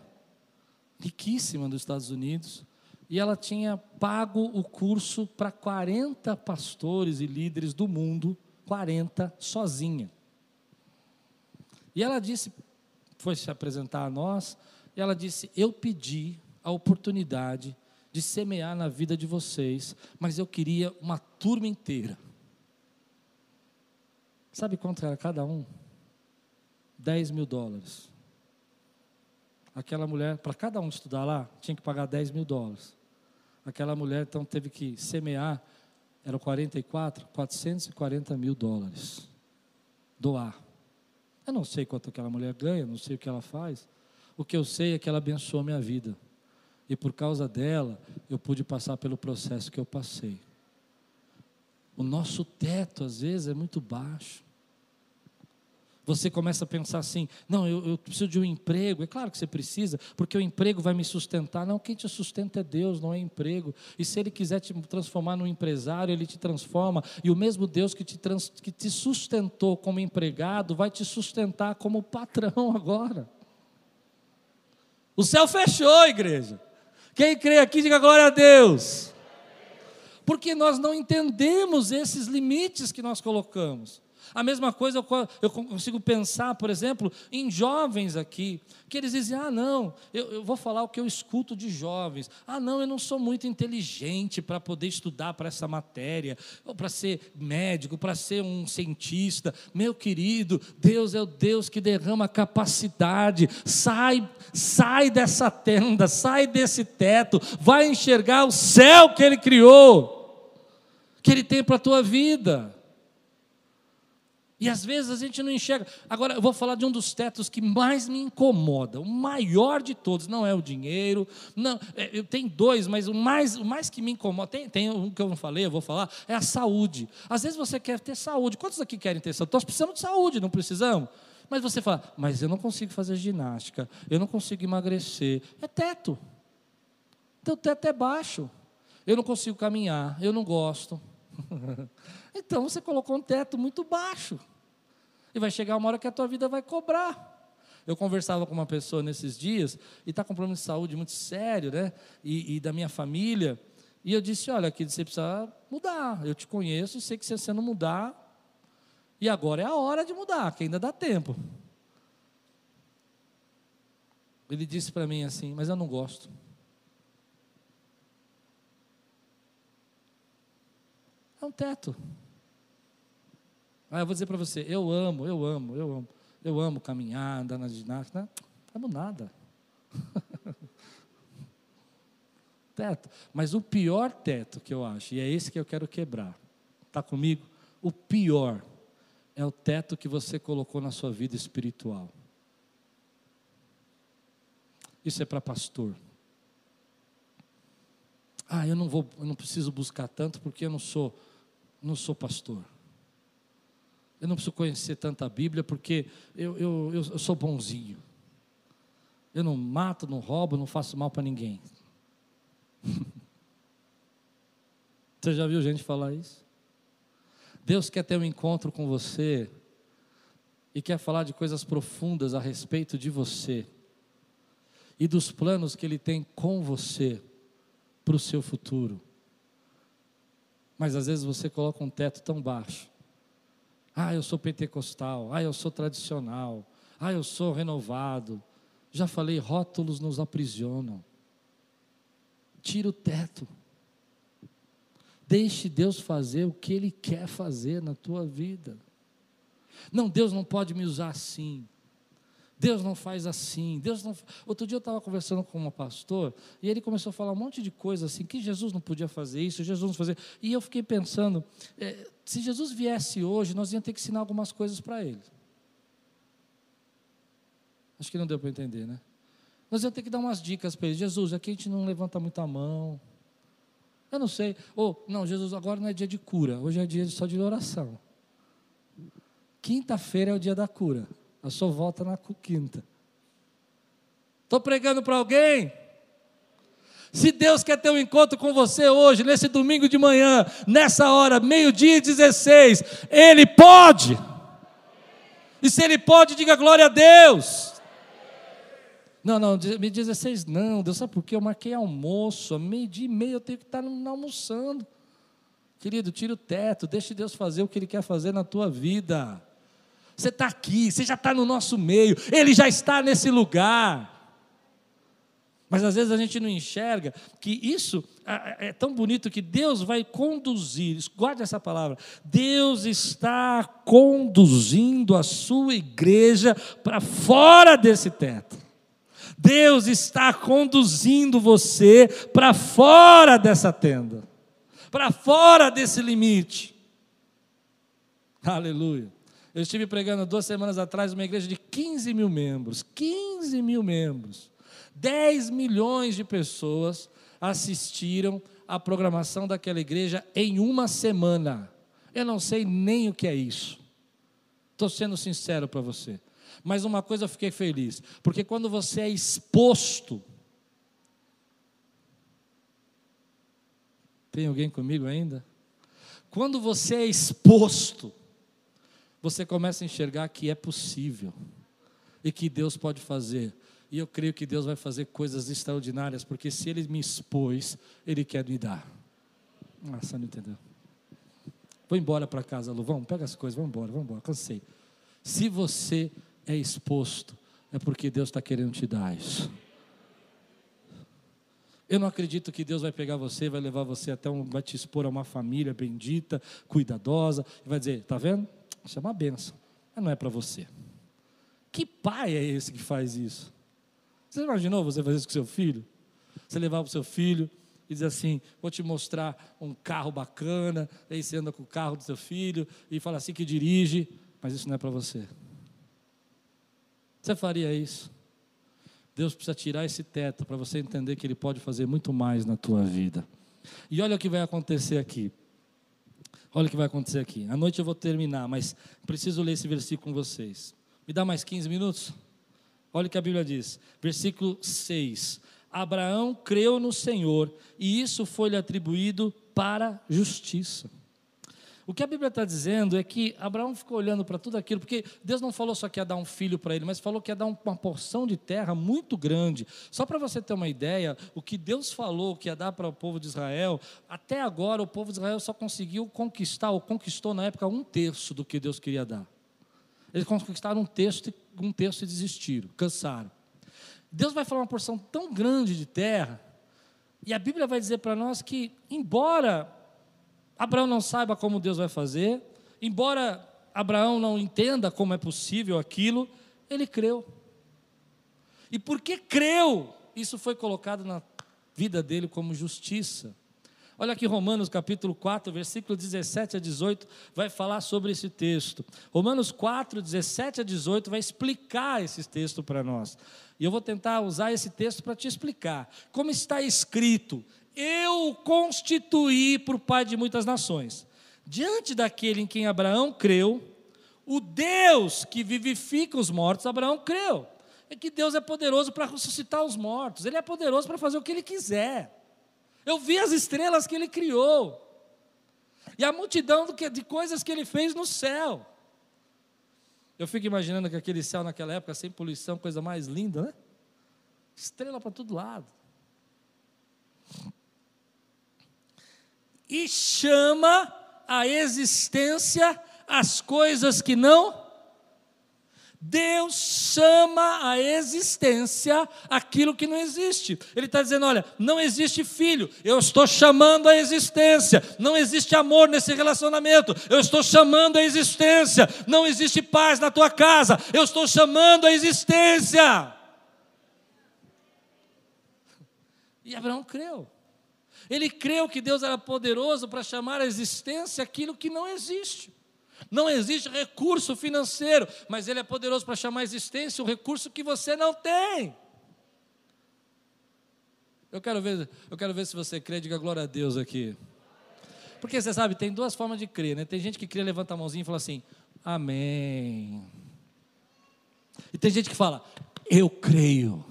riquíssima dos Estados Unidos, e ela tinha pago o curso para 40 pastores e líderes do mundo, 40 sozinha. E ela disse, foi se apresentar a nós, e ela disse: Eu pedi a oportunidade de semear na vida de vocês, mas eu queria uma turma inteira. Sabe quanto era cada um? 10 mil dólares. Aquela mulher, para cada um estudar lá, tinha que pagar 10 mil dólares. Aquela mulher, então, teve que semear, eram 44, 440 mil dólares. Doar. Eu não sei quanto aquela mulher ganha, não sei o que ela faz. O que eu sei é que ela abençoou a minha vida. E por causa dela, eu pude passar pelo processo que eu passei. O nosso teto, às vezes, é muito baixo. Você começa a pensar assim: não, eu, eu, preciso de um emprego. É claro que você precisa, porque o emprego vai me sustentar. Não, quem te sustenta é Deus, não é emprego. E se Ele quiser te transformar num empresário, Ele te transforma. E o mesmo Deus que te, trans, que te sustentou como empregado, vai te sustentar como patrão agora. O céu fechou, igreja. Quem crê aqui, diga glória a Deus. Porque nós não entendemos esses limites que nós colocamos. A mesma coisa eu consigo pensar, por exemplo, em jovens aqui, que eles dizem: ah, não, eu, eu vou falar o que eu escuto de jovens. Ah, não, eu não sou muito inteligente para poder estudar para essa matéria, ou para ser médico, para ser um cientista. Meu querido, Deus é o Deus que derrama capacidade. Sai, sai dessa tenda, sai desse teto, vai enxergar o céu que Ele criou, que Ele tem para a tua vida. E às vezes a gente não enxerga. Agora, eu vou falar de um dos tetos que mais me incomoda. O maior de todos não é o dinheiro. Não, é, tenho dois, mas o mais, o mais que me incomoda, tem, tem um que eu não falei, eu vou falar, é a saúde. Às vezes você quer ter saúde. Quantos aqui querem ter saúde? Nós precisamos de saúde, não precisamos? Mas você fala, mas eu não consigo fazer ginástica, eu não consigo emagrecer. É teto. Teu teto é baixo. Eu não consigo caminhar, eu não gosto. então você colocou um teto muito baixo. E vai chegar uma hora que a tua vida vai cobrar. Eu conversava com uma pessoa nesses dias e está com um problema de saúde muito sério, né? E, e, da minha família. E eu disse: Olha, aqui você precisa mudar. Eu te conheço sei que se você não mudar. E agora é a hora de mudar, que ainda dá tempo. Ele disse para mim assim: Mas eu não gosto. É um teto. Ah, eu vou dizer para você, eu amo, eu amo, eu amo. Eu amo caminhar, andar na ginástica. Não, amo nada. teto. Mas o pior teto que eu acho, e é esse que eu quero quebrar. Está comigo? O pior é o teto que você colocou na sua vida espiritual. Isso é para pastor. Ah, eu não vou, eu não preciso buscar tanto porque eu não sou, não sou pastor. Eu não preciso conhecer tanta Bíblia porque eu, eu, eu, sou bonzinho. Eu não mato, não roubo, não faço mal para ninguém. Você já viu gente falar isso? Deus quer ter um encontro com você e quer falar de coisas profundas a respeito de você e dos planos que Ele tem com você para o seu futuro. Mas às vezes você coloca um teto tão baixo ah, eu sou pentecostal. Ah, eu sou tradicional. Ah, eu sou renovado. Já falei, rótulos nos aprisionam. Tira o teto. Deixe Deus fazer o que Ele quer fazer na tua vida. Não, Deus não pode me usar assim. Deus não faz assim. Deus não. Outro dia eu estava conversando com um pastor e ele começou a falar um monte de coisa assim que Jesus não podia fazer isso, Jesus não fazer. E eu fiquei pensando, é, se Jesus viesse hoje, nós íamos ter que ensinar algumas coisas para ele. Acho que não deu para entender, né? Nós íamos ter que dar umas dicas para ele. Jesus, aqui a gente não levanta muita mão. Eu não sei. Ou, não, Jesus, agora não é dia de cura, hoje é dia só de oração. Quinta-feira é o dia da cura. A sua volta na quinta. Estou pregando para alguém? Se Deus quer ter um encontro com você hoje, nesse domingo de manhã, nessa hora, meio-dia e 16, Ele pode. E se Ele pode, diga glória a Deus. Não, não, meio 16 não, Deus sabe por quê? Eu marquei almoço, meio-dia e meio eu tenho que estar almoçando. Querido, tira o teto, deixe Deus fazer o que Ele quer fazer na tua vida. Você está aqui, você já está no nosso meio, Ele já está nesse lugar. Mas às vezes a gente não enxerga que isso é tão bonito que Deus vai conduzir, guarde essa palavra. Deus está conduzindo a sua igreja para fora desse teto. Deus está conduzindo você para fora dessa tenda, para fora desse limite. Aleluia. Eu estive pregando duas semanas atrás uma igreja de 15 mil membros. 15 mil membros. 10 milhões de pessoas assistiram à programação daquela igreja em uma semana. Eu não sei nem o que é isso. Estou sendo sincero para você. Mas uma coisa eu fiquei feliz, porque quando você é exposto. Tem alguém comigo ainda? Quando você é exposto, você começa a enxergar que é possível e que Deus pode fazer e eu creio que Deus vai fazer coisas extraordinárias, porque se Ele me expôs, Ele quer me dar. Ah, não entendeu. Vou embora para casa, Lu. Vamos, pega as coisas, vamos embora, vamos embora. Cansei. Se você é exposto, é porque Deus está querendo te dar isso. Eu não acredito que Deus vai pegar você, vai levar você até um, vai te expor a uma família bendita, cuidadosa, e vai dizer, tá vendo? Isso é uma benção, mas não é para você. Que pai é esse que faz isso? Você imaginou você fazer isso com seu filho? Você levar o seu filho e dizer assim: vou te mostrar um carro bacana, aí você anda com o carro do seu filho e fala assim que dirige, mas isso não é para você. Você faria isso? Deus precisa tirar esse teto para você entender que Ele pode fazer muito mais na tua vida. E olha o que vai acontecer aqui. Olha o que vai acontecer aqui. À noite eu vou terminar, mas preciso ler esse versículo com vocês. Me dá mais 15 minutos? Olha o que a Bíblia diz, versículo 6. Abraão creu no Senhor e isso foi-lhe atribuído para justiça. O que a Bíblia está dizendo é que Abraão ficou olhando para tudo aquilo, porque Deus não falou só que ia dar um filho para ele, mas falou que ia dar uma porção de terra muito grande. Só para você ter uma ideia, o que Deus falou que ia dar para o povo de Israel, até agora o povo de Israel só conseguiu conquistar, ou conquistou na época um terço do que Deus queria dar. Eles conquistaram um terço, um terço e desistiram, cansaram. Deus vai falar uma porção tão grande de terra, e a Bíblia vai dizer para nós que, embora Abraão não saiba como Deus vai fazer, embora Abraão não entenda como é possível aquilo, ele creu. E porque creu, isso foi colocado na vida dele como justiça. Olha aqui Romanos capítulo 4, versículo 17 a 18, vai falar sobre esse texto. Romanos 4, 17 a 18 vai explicar esse texto para nós. E eu vou tentar usar esse texto para te explicar. Como está escrito: Eu o constituí por pai de muitas nações. Diante daquele em quem Abraão creu, o Deus que vivifica os mortos, Abraão creu. É que Deus é poderoso para ressuscitar os mortos, Ele é poderoso para fazer o que Ele quiser. Eu vi as estrelas que ele criou. E a multidão de coisas que ele fez no céu. Eu fico imaginando que aquele céu naquela época, sem poluição, coisa mais linda, né? Estrela para todo lado. E chama a existência as coisas que não Deus chama a existência aquilo que não existe. Ele está dizendo: olha, não existe filho, eu estou chamando a existência. Não existe amor nesse relacionamento, eu estou chamando a existência. Não existe paz na tua casa, eu estou chamando a existência. E Abraão creu. Ele creu que Deus era poderoso para chamar a existência aquilo que não existe. Não existe recurso financeiro, mas Ele é poderoso para chamar a existência um recurso que você não tem. Eu quero ver, eu quero ver se você crê, diga glória a Deus aqui. Porque você sabe, tem duas formas de crer, né? Tem gente que crê, levanta a mãozinha e fala assim: Amém. E tem gente que fala, eu creio.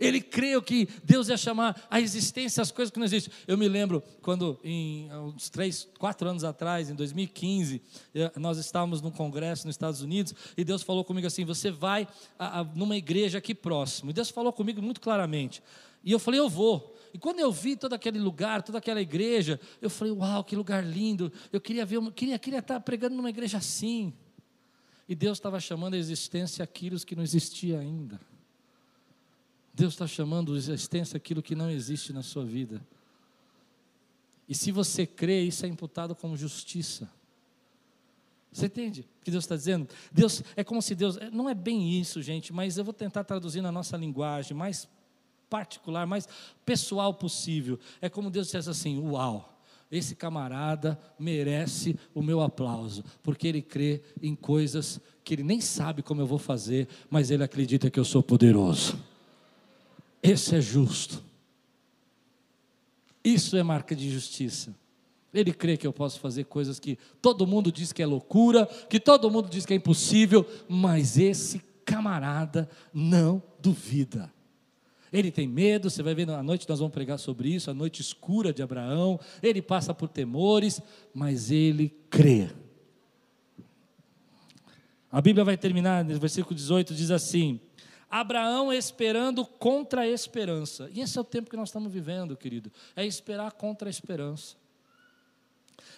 Ele creu que Deus ia chamar a existência as coisas que não existem. Eu me lembro quando, em uns três, quatro anos atrás, em 2015, eh, nós estávamos num congresso nos Estados Unidos e Deus falou comigo assim: Você vai a, a, numa igreja aqui próximo. E Deus falou comigo muito claramente. E eu falei: Eu vou. E quando eu vi todo aquele lugar, toda aquela igreja, eu falei: Uau, que lugar lindo! Eu queria ver, queria, queria estar pregando numa igreja assim. E Deus estava chamando a existência aquilo que não existia ainda. Deus está chamando existência aquilo que não existe na sua vida. E se você crê, isso é imputado como justiça. Você entende o que Deus está dizendo? Deus é como se Deus. Não é bem isso, gente, mas eu vou tentar traduzir na nossa linguagem mais particular, mais pessoal possível. É como Deus dissesse assim: Uau, esse camarada merece o meu aplauso, porque ele crê em coisas que ele nem sabe como eu vou fazer, mas ele acredita que eu sou poderoso. Esse é justo. Isso é marca de justiça. Ele crê que eu posso fazer coisas que todo mundo diz que é loucura, que todo mundo diz que é impossível, mas esse camarada não duvida. Ele tem medo, você vai ver à noite nós vamos pregar sobre isso, a noite escura de Abraão. Ele passa por temores, mas ele crê. A Bíblia vai terminar no versículo 18, diz assim: Abraão esperando contra a esperança. E esse é o tempo que nós estamos vivendo, querido. É esperar contra a esperança.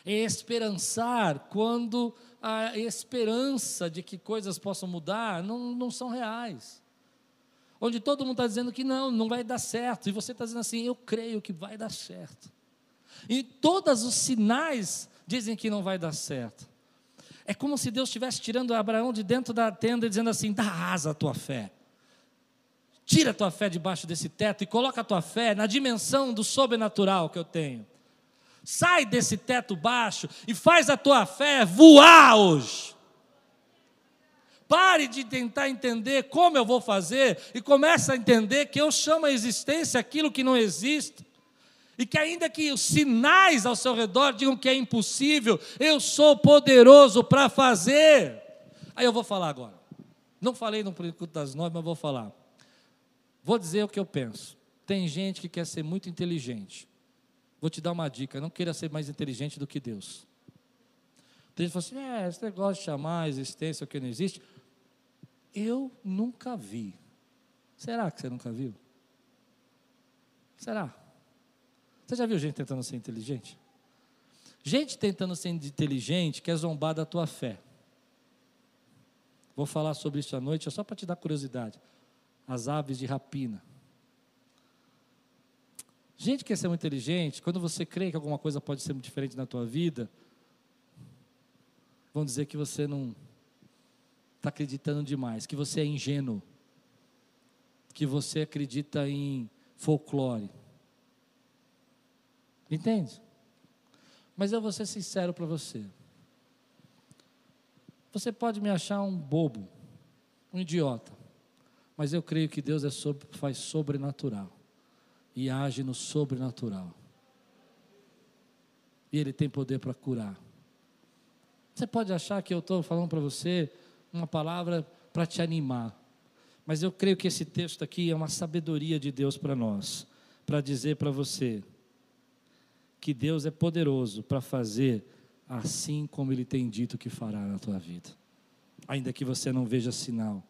É esperançar quando a esperança de que coisas possam mudar não, não são reais. Onde todo mundo está dizendo que não, não vai dar certo. E você está dizendo assim, eu creio que vai dar certo. E todos os sinais dizem que não vai dar certo. É como se Deus estivesse tirando Abraão de dentro da tenda e dizendo assim: dá asa a tua fé. Tira a tua fé debaixo desse teto e coloca a tua fé na dimensão do sobrenatural que eu tenho. Sai desse teto baixo e faz a tua fé voar hoje. Pare de tentar entender como eu vou fazer e comece a entender que eu chamo a existência aquilo que não existe. E que ainda que os sinais ao seu redor digam que é impossível, eu sou poderoso para fazer. Aí eu vou falar agora. Não falei no culto das nove, mas vou falar. Vou dizer o que eu penso. Tem gente que quer ser muito inteligente. Vou te dar uma dica: não queira ser mais inteligente do que Deus. Tem gente que fala assim: é, esse negócio de chamar a existência o que não existe. Eu nunca vi. Será que você nunca viu? Será? Você já viu gente tentando ser inteligente? Gente tentando ser inteligente quer zombar da tua fé. Vou falar sobre isso à noite, é só para te dar curiosidade as aves de rapina. Gente que quer ser muito inteligente, quando você crê que alguma coisa pode ser muito diferente na tua vida, vão dizer que você não está acreditando demais, que você é ingênuo, que você acredita em folclore. Entende? Mas eu vou ser sincero para você. Você pode me achar um bobo, um idiota. Mas eu creio que Deus é sobre, faz sobrenatural e age no sobrenatural. E Ele tem poder para curar. Você pode achar que eu estou falando para você uma palavra para te animar, mas eu creio que esse texto aqui é uma sabedoria de Deus para nós, para dizer para você que Deus é poderoso para fazer assim como Ele tem dito que fará na tua vida, ainda que você não veja sinal.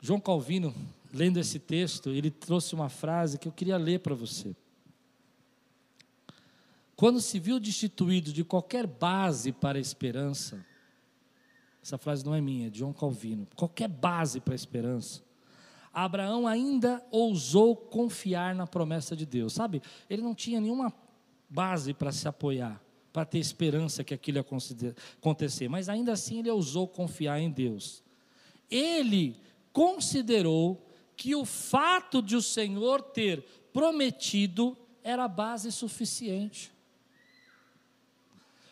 João Calvino, lendo esse texto, ele trouxe uma frase que eu queria ler para você. Quando se viu destituído de qualquer base para a esperança, essa frase não é minha, é de João Calvino, qualquer base para a esperança, Abraão ainda ousou confiar na promessa de Deus, sabe? Ele não tinha nenhuma base para se apoiar, para ter esperança que aquilo ia acontecer, mas ainda assim ele ousou confiar em Deus. Ele considerou que o fato de o Senhor ter prometido era base suficiente.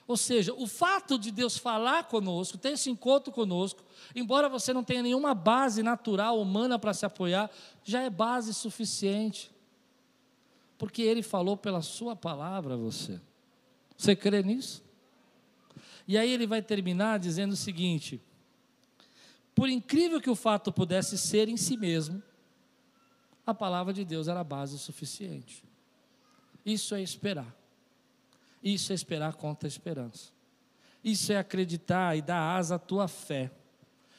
Ou seja, o fato de Deus falar conosco, ter esse encontro conosco, embora você não tenha nenhuma base natural, humana para se apoiar, já é base suficiente. Porque Ele falou pela Sua palavra a você. Você crê nisso? E aí ele vai terminar dizendo o seguinte: por incrível que o fato pudesse ser em si mesmo, a palavra de Deus era a base suficiente. Isso é esperar. Isso é esperar contra a esperança. Isso é acreditar e dar asa à tua fé.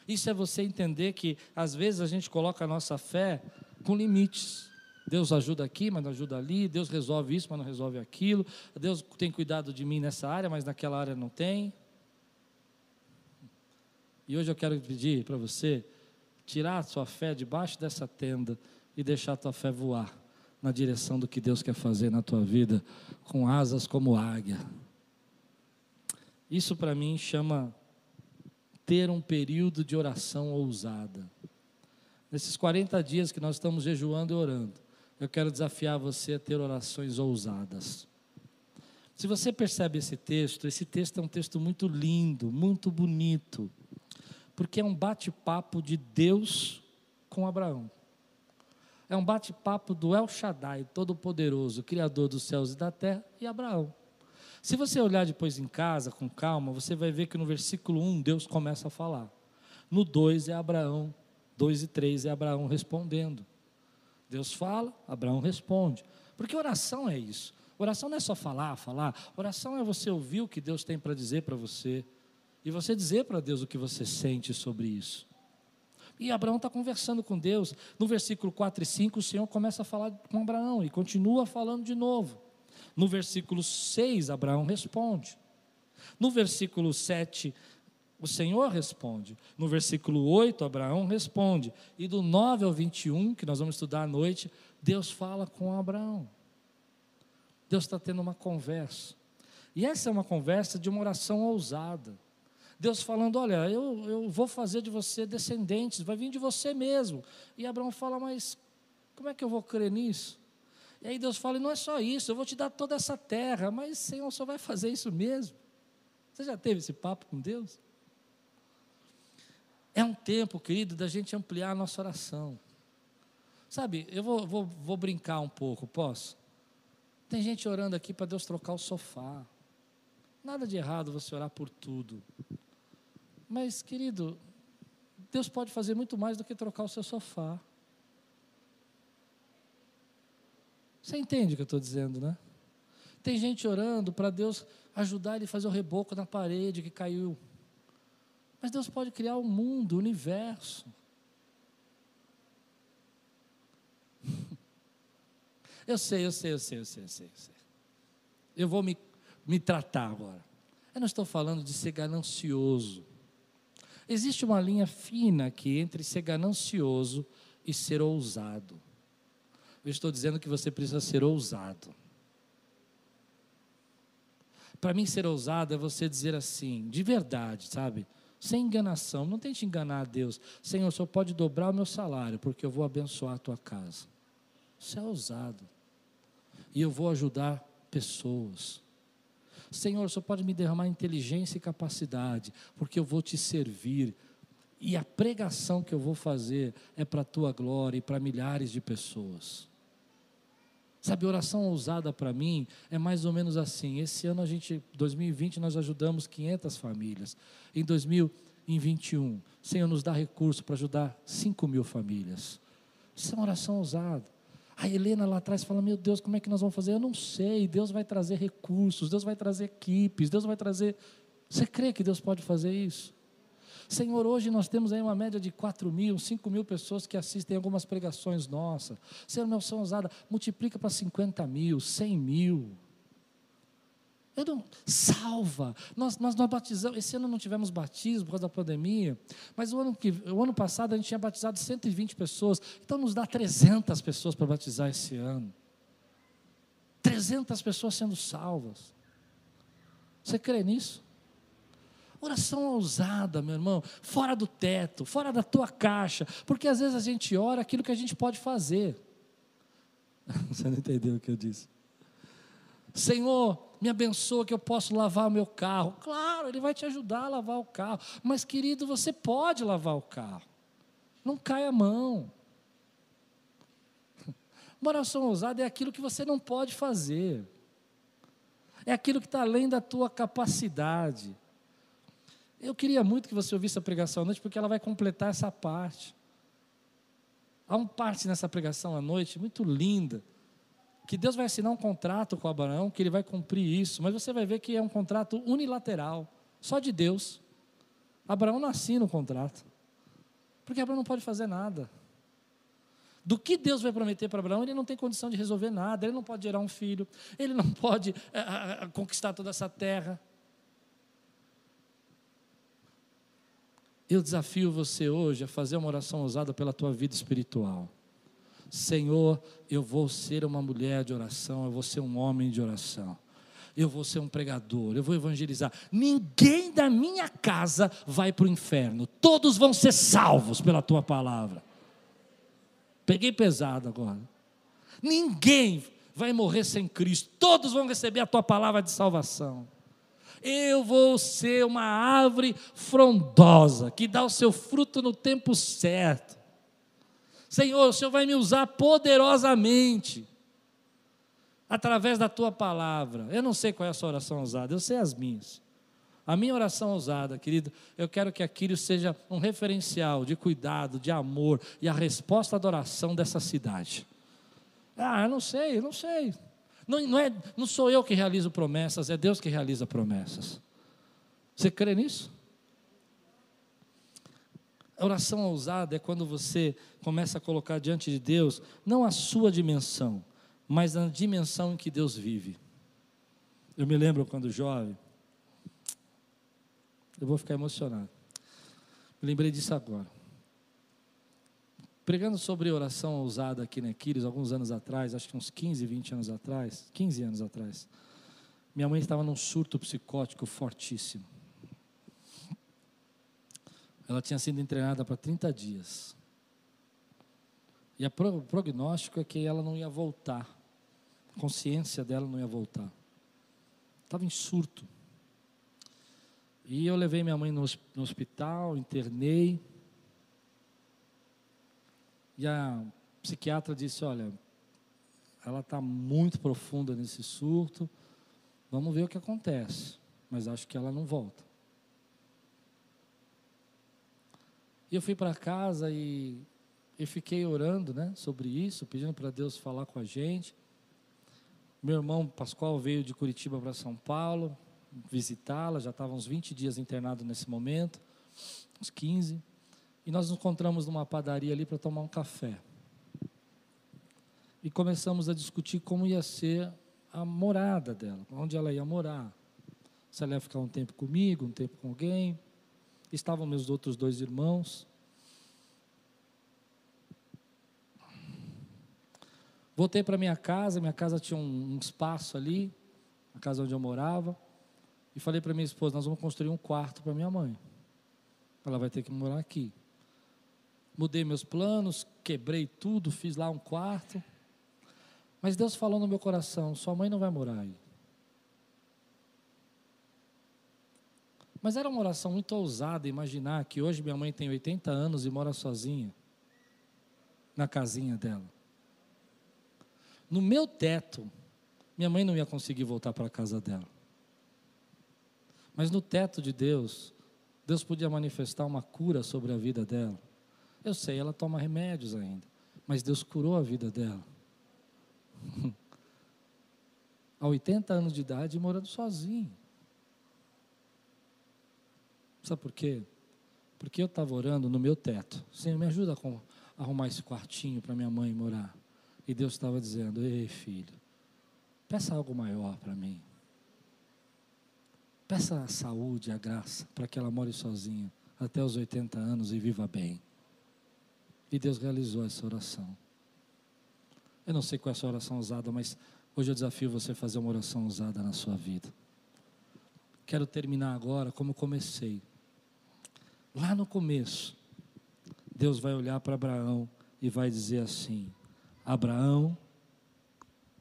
Isso é você entender que às vezes a gente coloca a nossa fé com limites. Deus ajuda aqui, mas não ajuda ali. Deus resolve isso, mas não resolve aquilo. Deus tem cuidado de mim nessa área, mas naquela área não tem. E hoje eu quero pedir para você tirar a sua fé debaixo dessa tenda e deixar a tua fé voar na direção do que Deus quer fazer na tua vida, com asas como águia. Isso para mim chama ter um período de oração ousada. Nesses 40 dias que nós estamos jejuando e orando, eu quero desafiar você a ter orações ousadas. Se você percebe esse texto, esse texto é um texto muito lindo, muito bonito, porque é um bate-papo de Deus com Abraão. É um bate-papo do El Shaddai, Todo-Poderoso, Criador dos céus e da terra, e Abraão. Se você olhar depois em casa, com calma, você vai ver que no versículo 1 Deus começa a falar. No 2 é Abraão, 2 e 3 é Abraão respondendo. Deus fala, Abraão responde. Porque oração é isso. Oração não é só falar, falar. Oração é você ouvir o que Deus tem para dizer para você. E você dizer para Deus o que você sente sobre isso. E Abraão está conversando com Deus. No versículo 4 e 5, o Senhor começa a falar com Abraão e continua falando de novo. No versículo 6, Abraão responde. No versículo 7, o Senhor responde. No versículo 8, Abraão responde. E do 9 ao 21, que nós vamos estudar à noite, Deus fala com Abraão. Deus está tendo uma conversa. E essa é uma conversa de uma oração ousada. Deus falando: Olha, eu, eu vou fazer de você descendentes, vai vir de você mesmo. E Abraão fala: Mas como é que eu vou crer nisso? E aí Deus fala: Não é só isso, eu vou te dar toda essa terra, mas Senhor, só vai fazer isso mesmo? Você já teve esse papo com Deus? É um tempo, querido, da gente ampliar a nossa oração. Sabe, eu vou, vou, vou brincar um pouco, posso? Tem gente orando aqui para Deus trocar o sofá. Nada de errado você orar por tudo. Mas, querido, Deus pode fazer muito mais do que trocar o seu sofá. Você entende o que eu estou dizendo, né? Tem gente orando para Deus ajudar ele a fazer o reboco na parede que caiu. Mas Deus pode criar o um mundo, o um universo. Eu sei, eu sei, eu sei, eu sei, eu sei. Eu, sei. eu vou me, me tratar agora. Eu não estou falando de ser ganancioso. Existe uma linha fina aqui entre ser ganancioso e ser ousado. Eu estou dizendo que você precisa ser ousado. Para mim, ser ousado é você dizer assim, de verdade, sabe? Sem enganação, não tente enganar a Deus. Senhor, Senhor pode dobrar o meu salário, porque eu vou abençoar a tua casa. Isso é ousado. E eu vou ajudar pessoas. Senhor, Senhor pode me derramar inteligência e capacidade, porque eu vou te servir. E a pregação que eu vou fazer é para a tua glória e para milhares de pessoas. Sabe, oração ousada para mim é mais ou menos assim. Esse ano a gente, 2020, nós ajudamos 500 famílias. Em 2021, Senhor nos dá recurso para ajudar 5 mil famílias. Isso é uma oração ousada. A Helena lá atrás fala: Meu Deus, como é que nós vamos fazer? Eu não sei. Deus vai trazer recursos, Deus vai trazer equipes, Deus vai trazer. Você crê que Deus pode fazer isso? Senhor, hoje nós temos aí uma média de 4 mil, 5 mil pessoas que assistem algumas pregações nossas. Senhor, meu São Usada, multiplica para 50 mil, 100 mil. Eu não, salva. Nós, nós, nós batizamos, esse ano não tivemos batismo por causa da pandemia, mas o ano, que, o ano passado a gente tinha batizado 120 pessoas, então nos dá 300 pessoas para batizar esse ano. 300 pessoas sendo salvas. Você crê nisso? Oração ousada, meu irmão, fora do teto, fora da tua caixa, porque às vezes a gente ora aquilo que a gente pode fazer. Você não entendeu o que eu disse? Senhor, me abençoa que eu posso lavar o meu carro. Claro, Ele vai te ajudar a lavar o carro. Mas, querido, você pode lavar o carro. Não cai a mão. Uma oração ousada é aquilo que você não pode fazer. É aquilo que está além da tua capacidade. Eu queria muito que você ouvisse a pregação à noite, porque ela vai completar essa parte. Há uma parte nessa pregação à noite muito linda, que Deus vai assinar um contrato com Abraão, que ele vai cumprir isso, mas você vai ver que é um contrato unilateral, só de Deus. Abraão não assina o contrato, porque Abraão não pode fazer nada. Do que Deus vai prometer para Abraão, ele não tem condição de resolver nada, ele não pode gerar um filho, ele não pode é, conquistar toda essa terra. Eu desafio você hoje a fazer uma oração ousada pela tua vida espiritual. Senhor, eu vou ser uma mulher de oração, eu vou ser um homem de oração. Eu vou ser um pregador, eu vou evangelizar. Ninguém da minha casa vai para o inferno, todos vão ser salvos pela tua palavra. Peguei pesado agora. Ninguém vai morrer sem Cristo, todos vão receber a tua palavra de salvação. Eu vou ser uma árvore frondosa, que dá o seu fruto no tempo certo. Senhor, o Senhor vai me usar poderosamente, através da tua palavra. Eu não sei qual é a sua oração usada, eu sei as minhas. A minha oração ousada, querido, eu quero que aquilo seja um referencial de cuidado, de amor e a resposta à oração dessa cidade. Ah, eu não sei, eu não sei. Não, não, é, não sou eu que realizo promessas, é Deus que realiza promessas. Você crê nisso? A oração ousada é quando você começa a colocar diante de Deus, não a sua dimensão, mas a dimensão em que Deus vive. Eu me lembro quando jovem, eu vou ficar emocionado. Me lembrei disso agora. Pregando sobre oração ousada aqui na Aquiles, alguns anos atrás, acho que uns 15, 20 anos atrás, 15 anos atrás, minha mãe estava num surto psicótico fortíssimo. Ela tinha sido internada para 30 dias. E o prognóstico é que ela não ia voltar. A consciência dela não ia voltar. Estava em surto. E eu levei minha mãe no hospital, internei. E a psiquiatra disse: Olha, ela está muito profunda nesse surto, vamos ver o que acontece, mas acho que ela não volta. E eu fui para casa e, e fiquei orando né, sobre isso, pedindo para Deus falar com a gente. Meu irmão Pascoal veio de Curitiba para São Paulo visitá-la, já estava uns 20 dias internado nesse momento, uns 15. E nós nos encontramos numa padaria ali para tomar um café. E começamos a discutir como ia ser a morada dela, onde ela ia morar. Se ela ia ficar um tempo comigo, um tempo com alguém. Estavam meus outros dois irmãos. Voltei para minha casa, minha casa tinha um, um espaço ali, a casa onde eu morava. E falei para minha esposa: nós vamos construir um quarto para minha mãe. Ela vai ter que morar aqui mudei meus planos, quebrei tudo, fiz lá um quarto. Mas Deus falou no meu coração: sua mãe não vai morar aí. Mas era uma oração muito ousada imaginar que hoje minha mãe tem 80 anos e mora sozinha, na casinha dela. No meu teto, minha mãe não ia conseguir voltar para a casa dela. Mas no teto de Deus, Deus podia manifestar uma cura sobre a vida dela. Eu sei, ela toma remédios ainda, mas Deus curou a vida dela. Há 80 anos de idade, morando sozinho. Sabe por quê? Porque eu estava orando no meu teto. Senhor, me ajuda a arrumar esse quartinho para minha mãe morar. E Deus estava dizendo: Ei, filho, peça algo maior para mim. Peça a saúde, a graça, para que ela more sozinha até os 80 anos e viva bem. E Deus realizou essa oração. Eu não sei qual é a sua oração usada, mas hoje eu desafio você a fazer uma oração usada na sua vida. Quero terminar agora como comecei. Lá no começo, Deus vai olhar para Abraão e vai dizer assim: Abraão,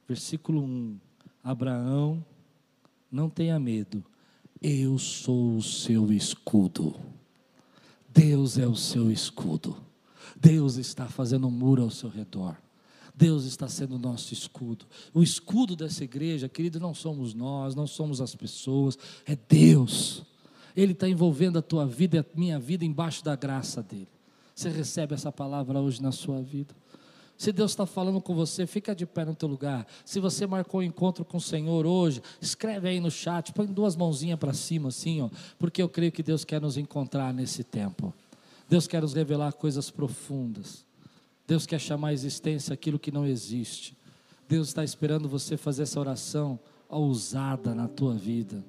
versículo 1: Abraão, não tenha medo, eu sou o seu escudo. Deus é o seu escudo. Deus está fazendo um muro ao seu redor. Deus está sendo o nosso escudo. O escudo dessa igreja, querido, não somos nós, não somos as pessoas, é Deus. Ele está envolvendo a tua vida e a minha vida embaixo da graça dele. Você recebe essa palavra hoje na sua vida. Se Deus está falando com você, fica de pé no teu lugar. Se você marcou um encontro com o Senhor hoje, escreve aí no chat, põe duas mãozinhas para cima assim, ó, porque eu creio que Deus quer nos encontrar nesse tempo. Deus quer nos revelar coisas profundas. Deus quer chamar à existência aquilo que não existe. Deus está esperando você fazer essa oração ousada na tua vida.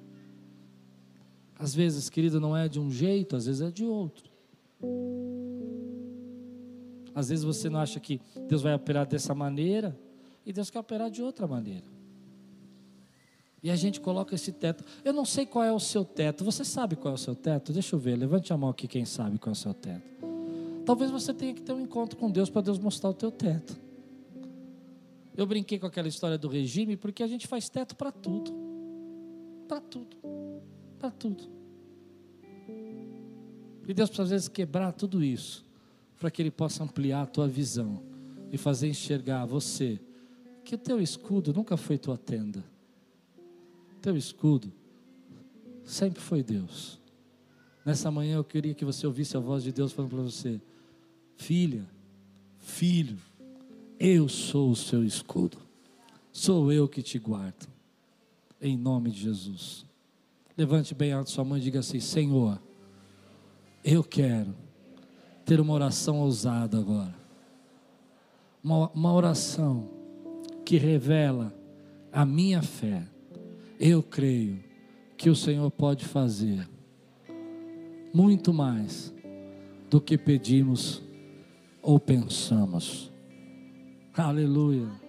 Às vezes, querido, não é de um jeito, às vezes é de outro. Às vezes você não acha que Deus vai operar dessa maneira e Deus quer operar de outra maneira. E a gente coloca esse teto. Eu não sei qual é o seu teto. Você sabe qual é o seu teto? Deixa eu ver. Levante a mão aqui quem sabe qual é o seu teto. Talvez você tenha que ter um encontro com Deus para Deus mostrar o teu teto. Eu brinquei com aquela história do regime porque a gente faz teto para tudo. Para tudo. Para tudo. E Deus precisa às vezes quebrar tudo isso para que Ele possa ampliar a tua visão e fazer enxergar você que o teu escudo nunca foi tua tenda, teu escudo sempre foi Deus. Nessa manhã eu queria que você ouvisse a voz de Deus falando para você: Filha, filho, eu sou o seu escudo, sou eu que te guardo, em nome de Jesus. Levante bem alto sua mão e diga assim: Senhor, eu quero ter uma oração ousada agora. Uma, uma oração que revela a minha fé. Eu creio que o Senhor pode fazer muito mais do que pedimos ou pensamos. Aleluia.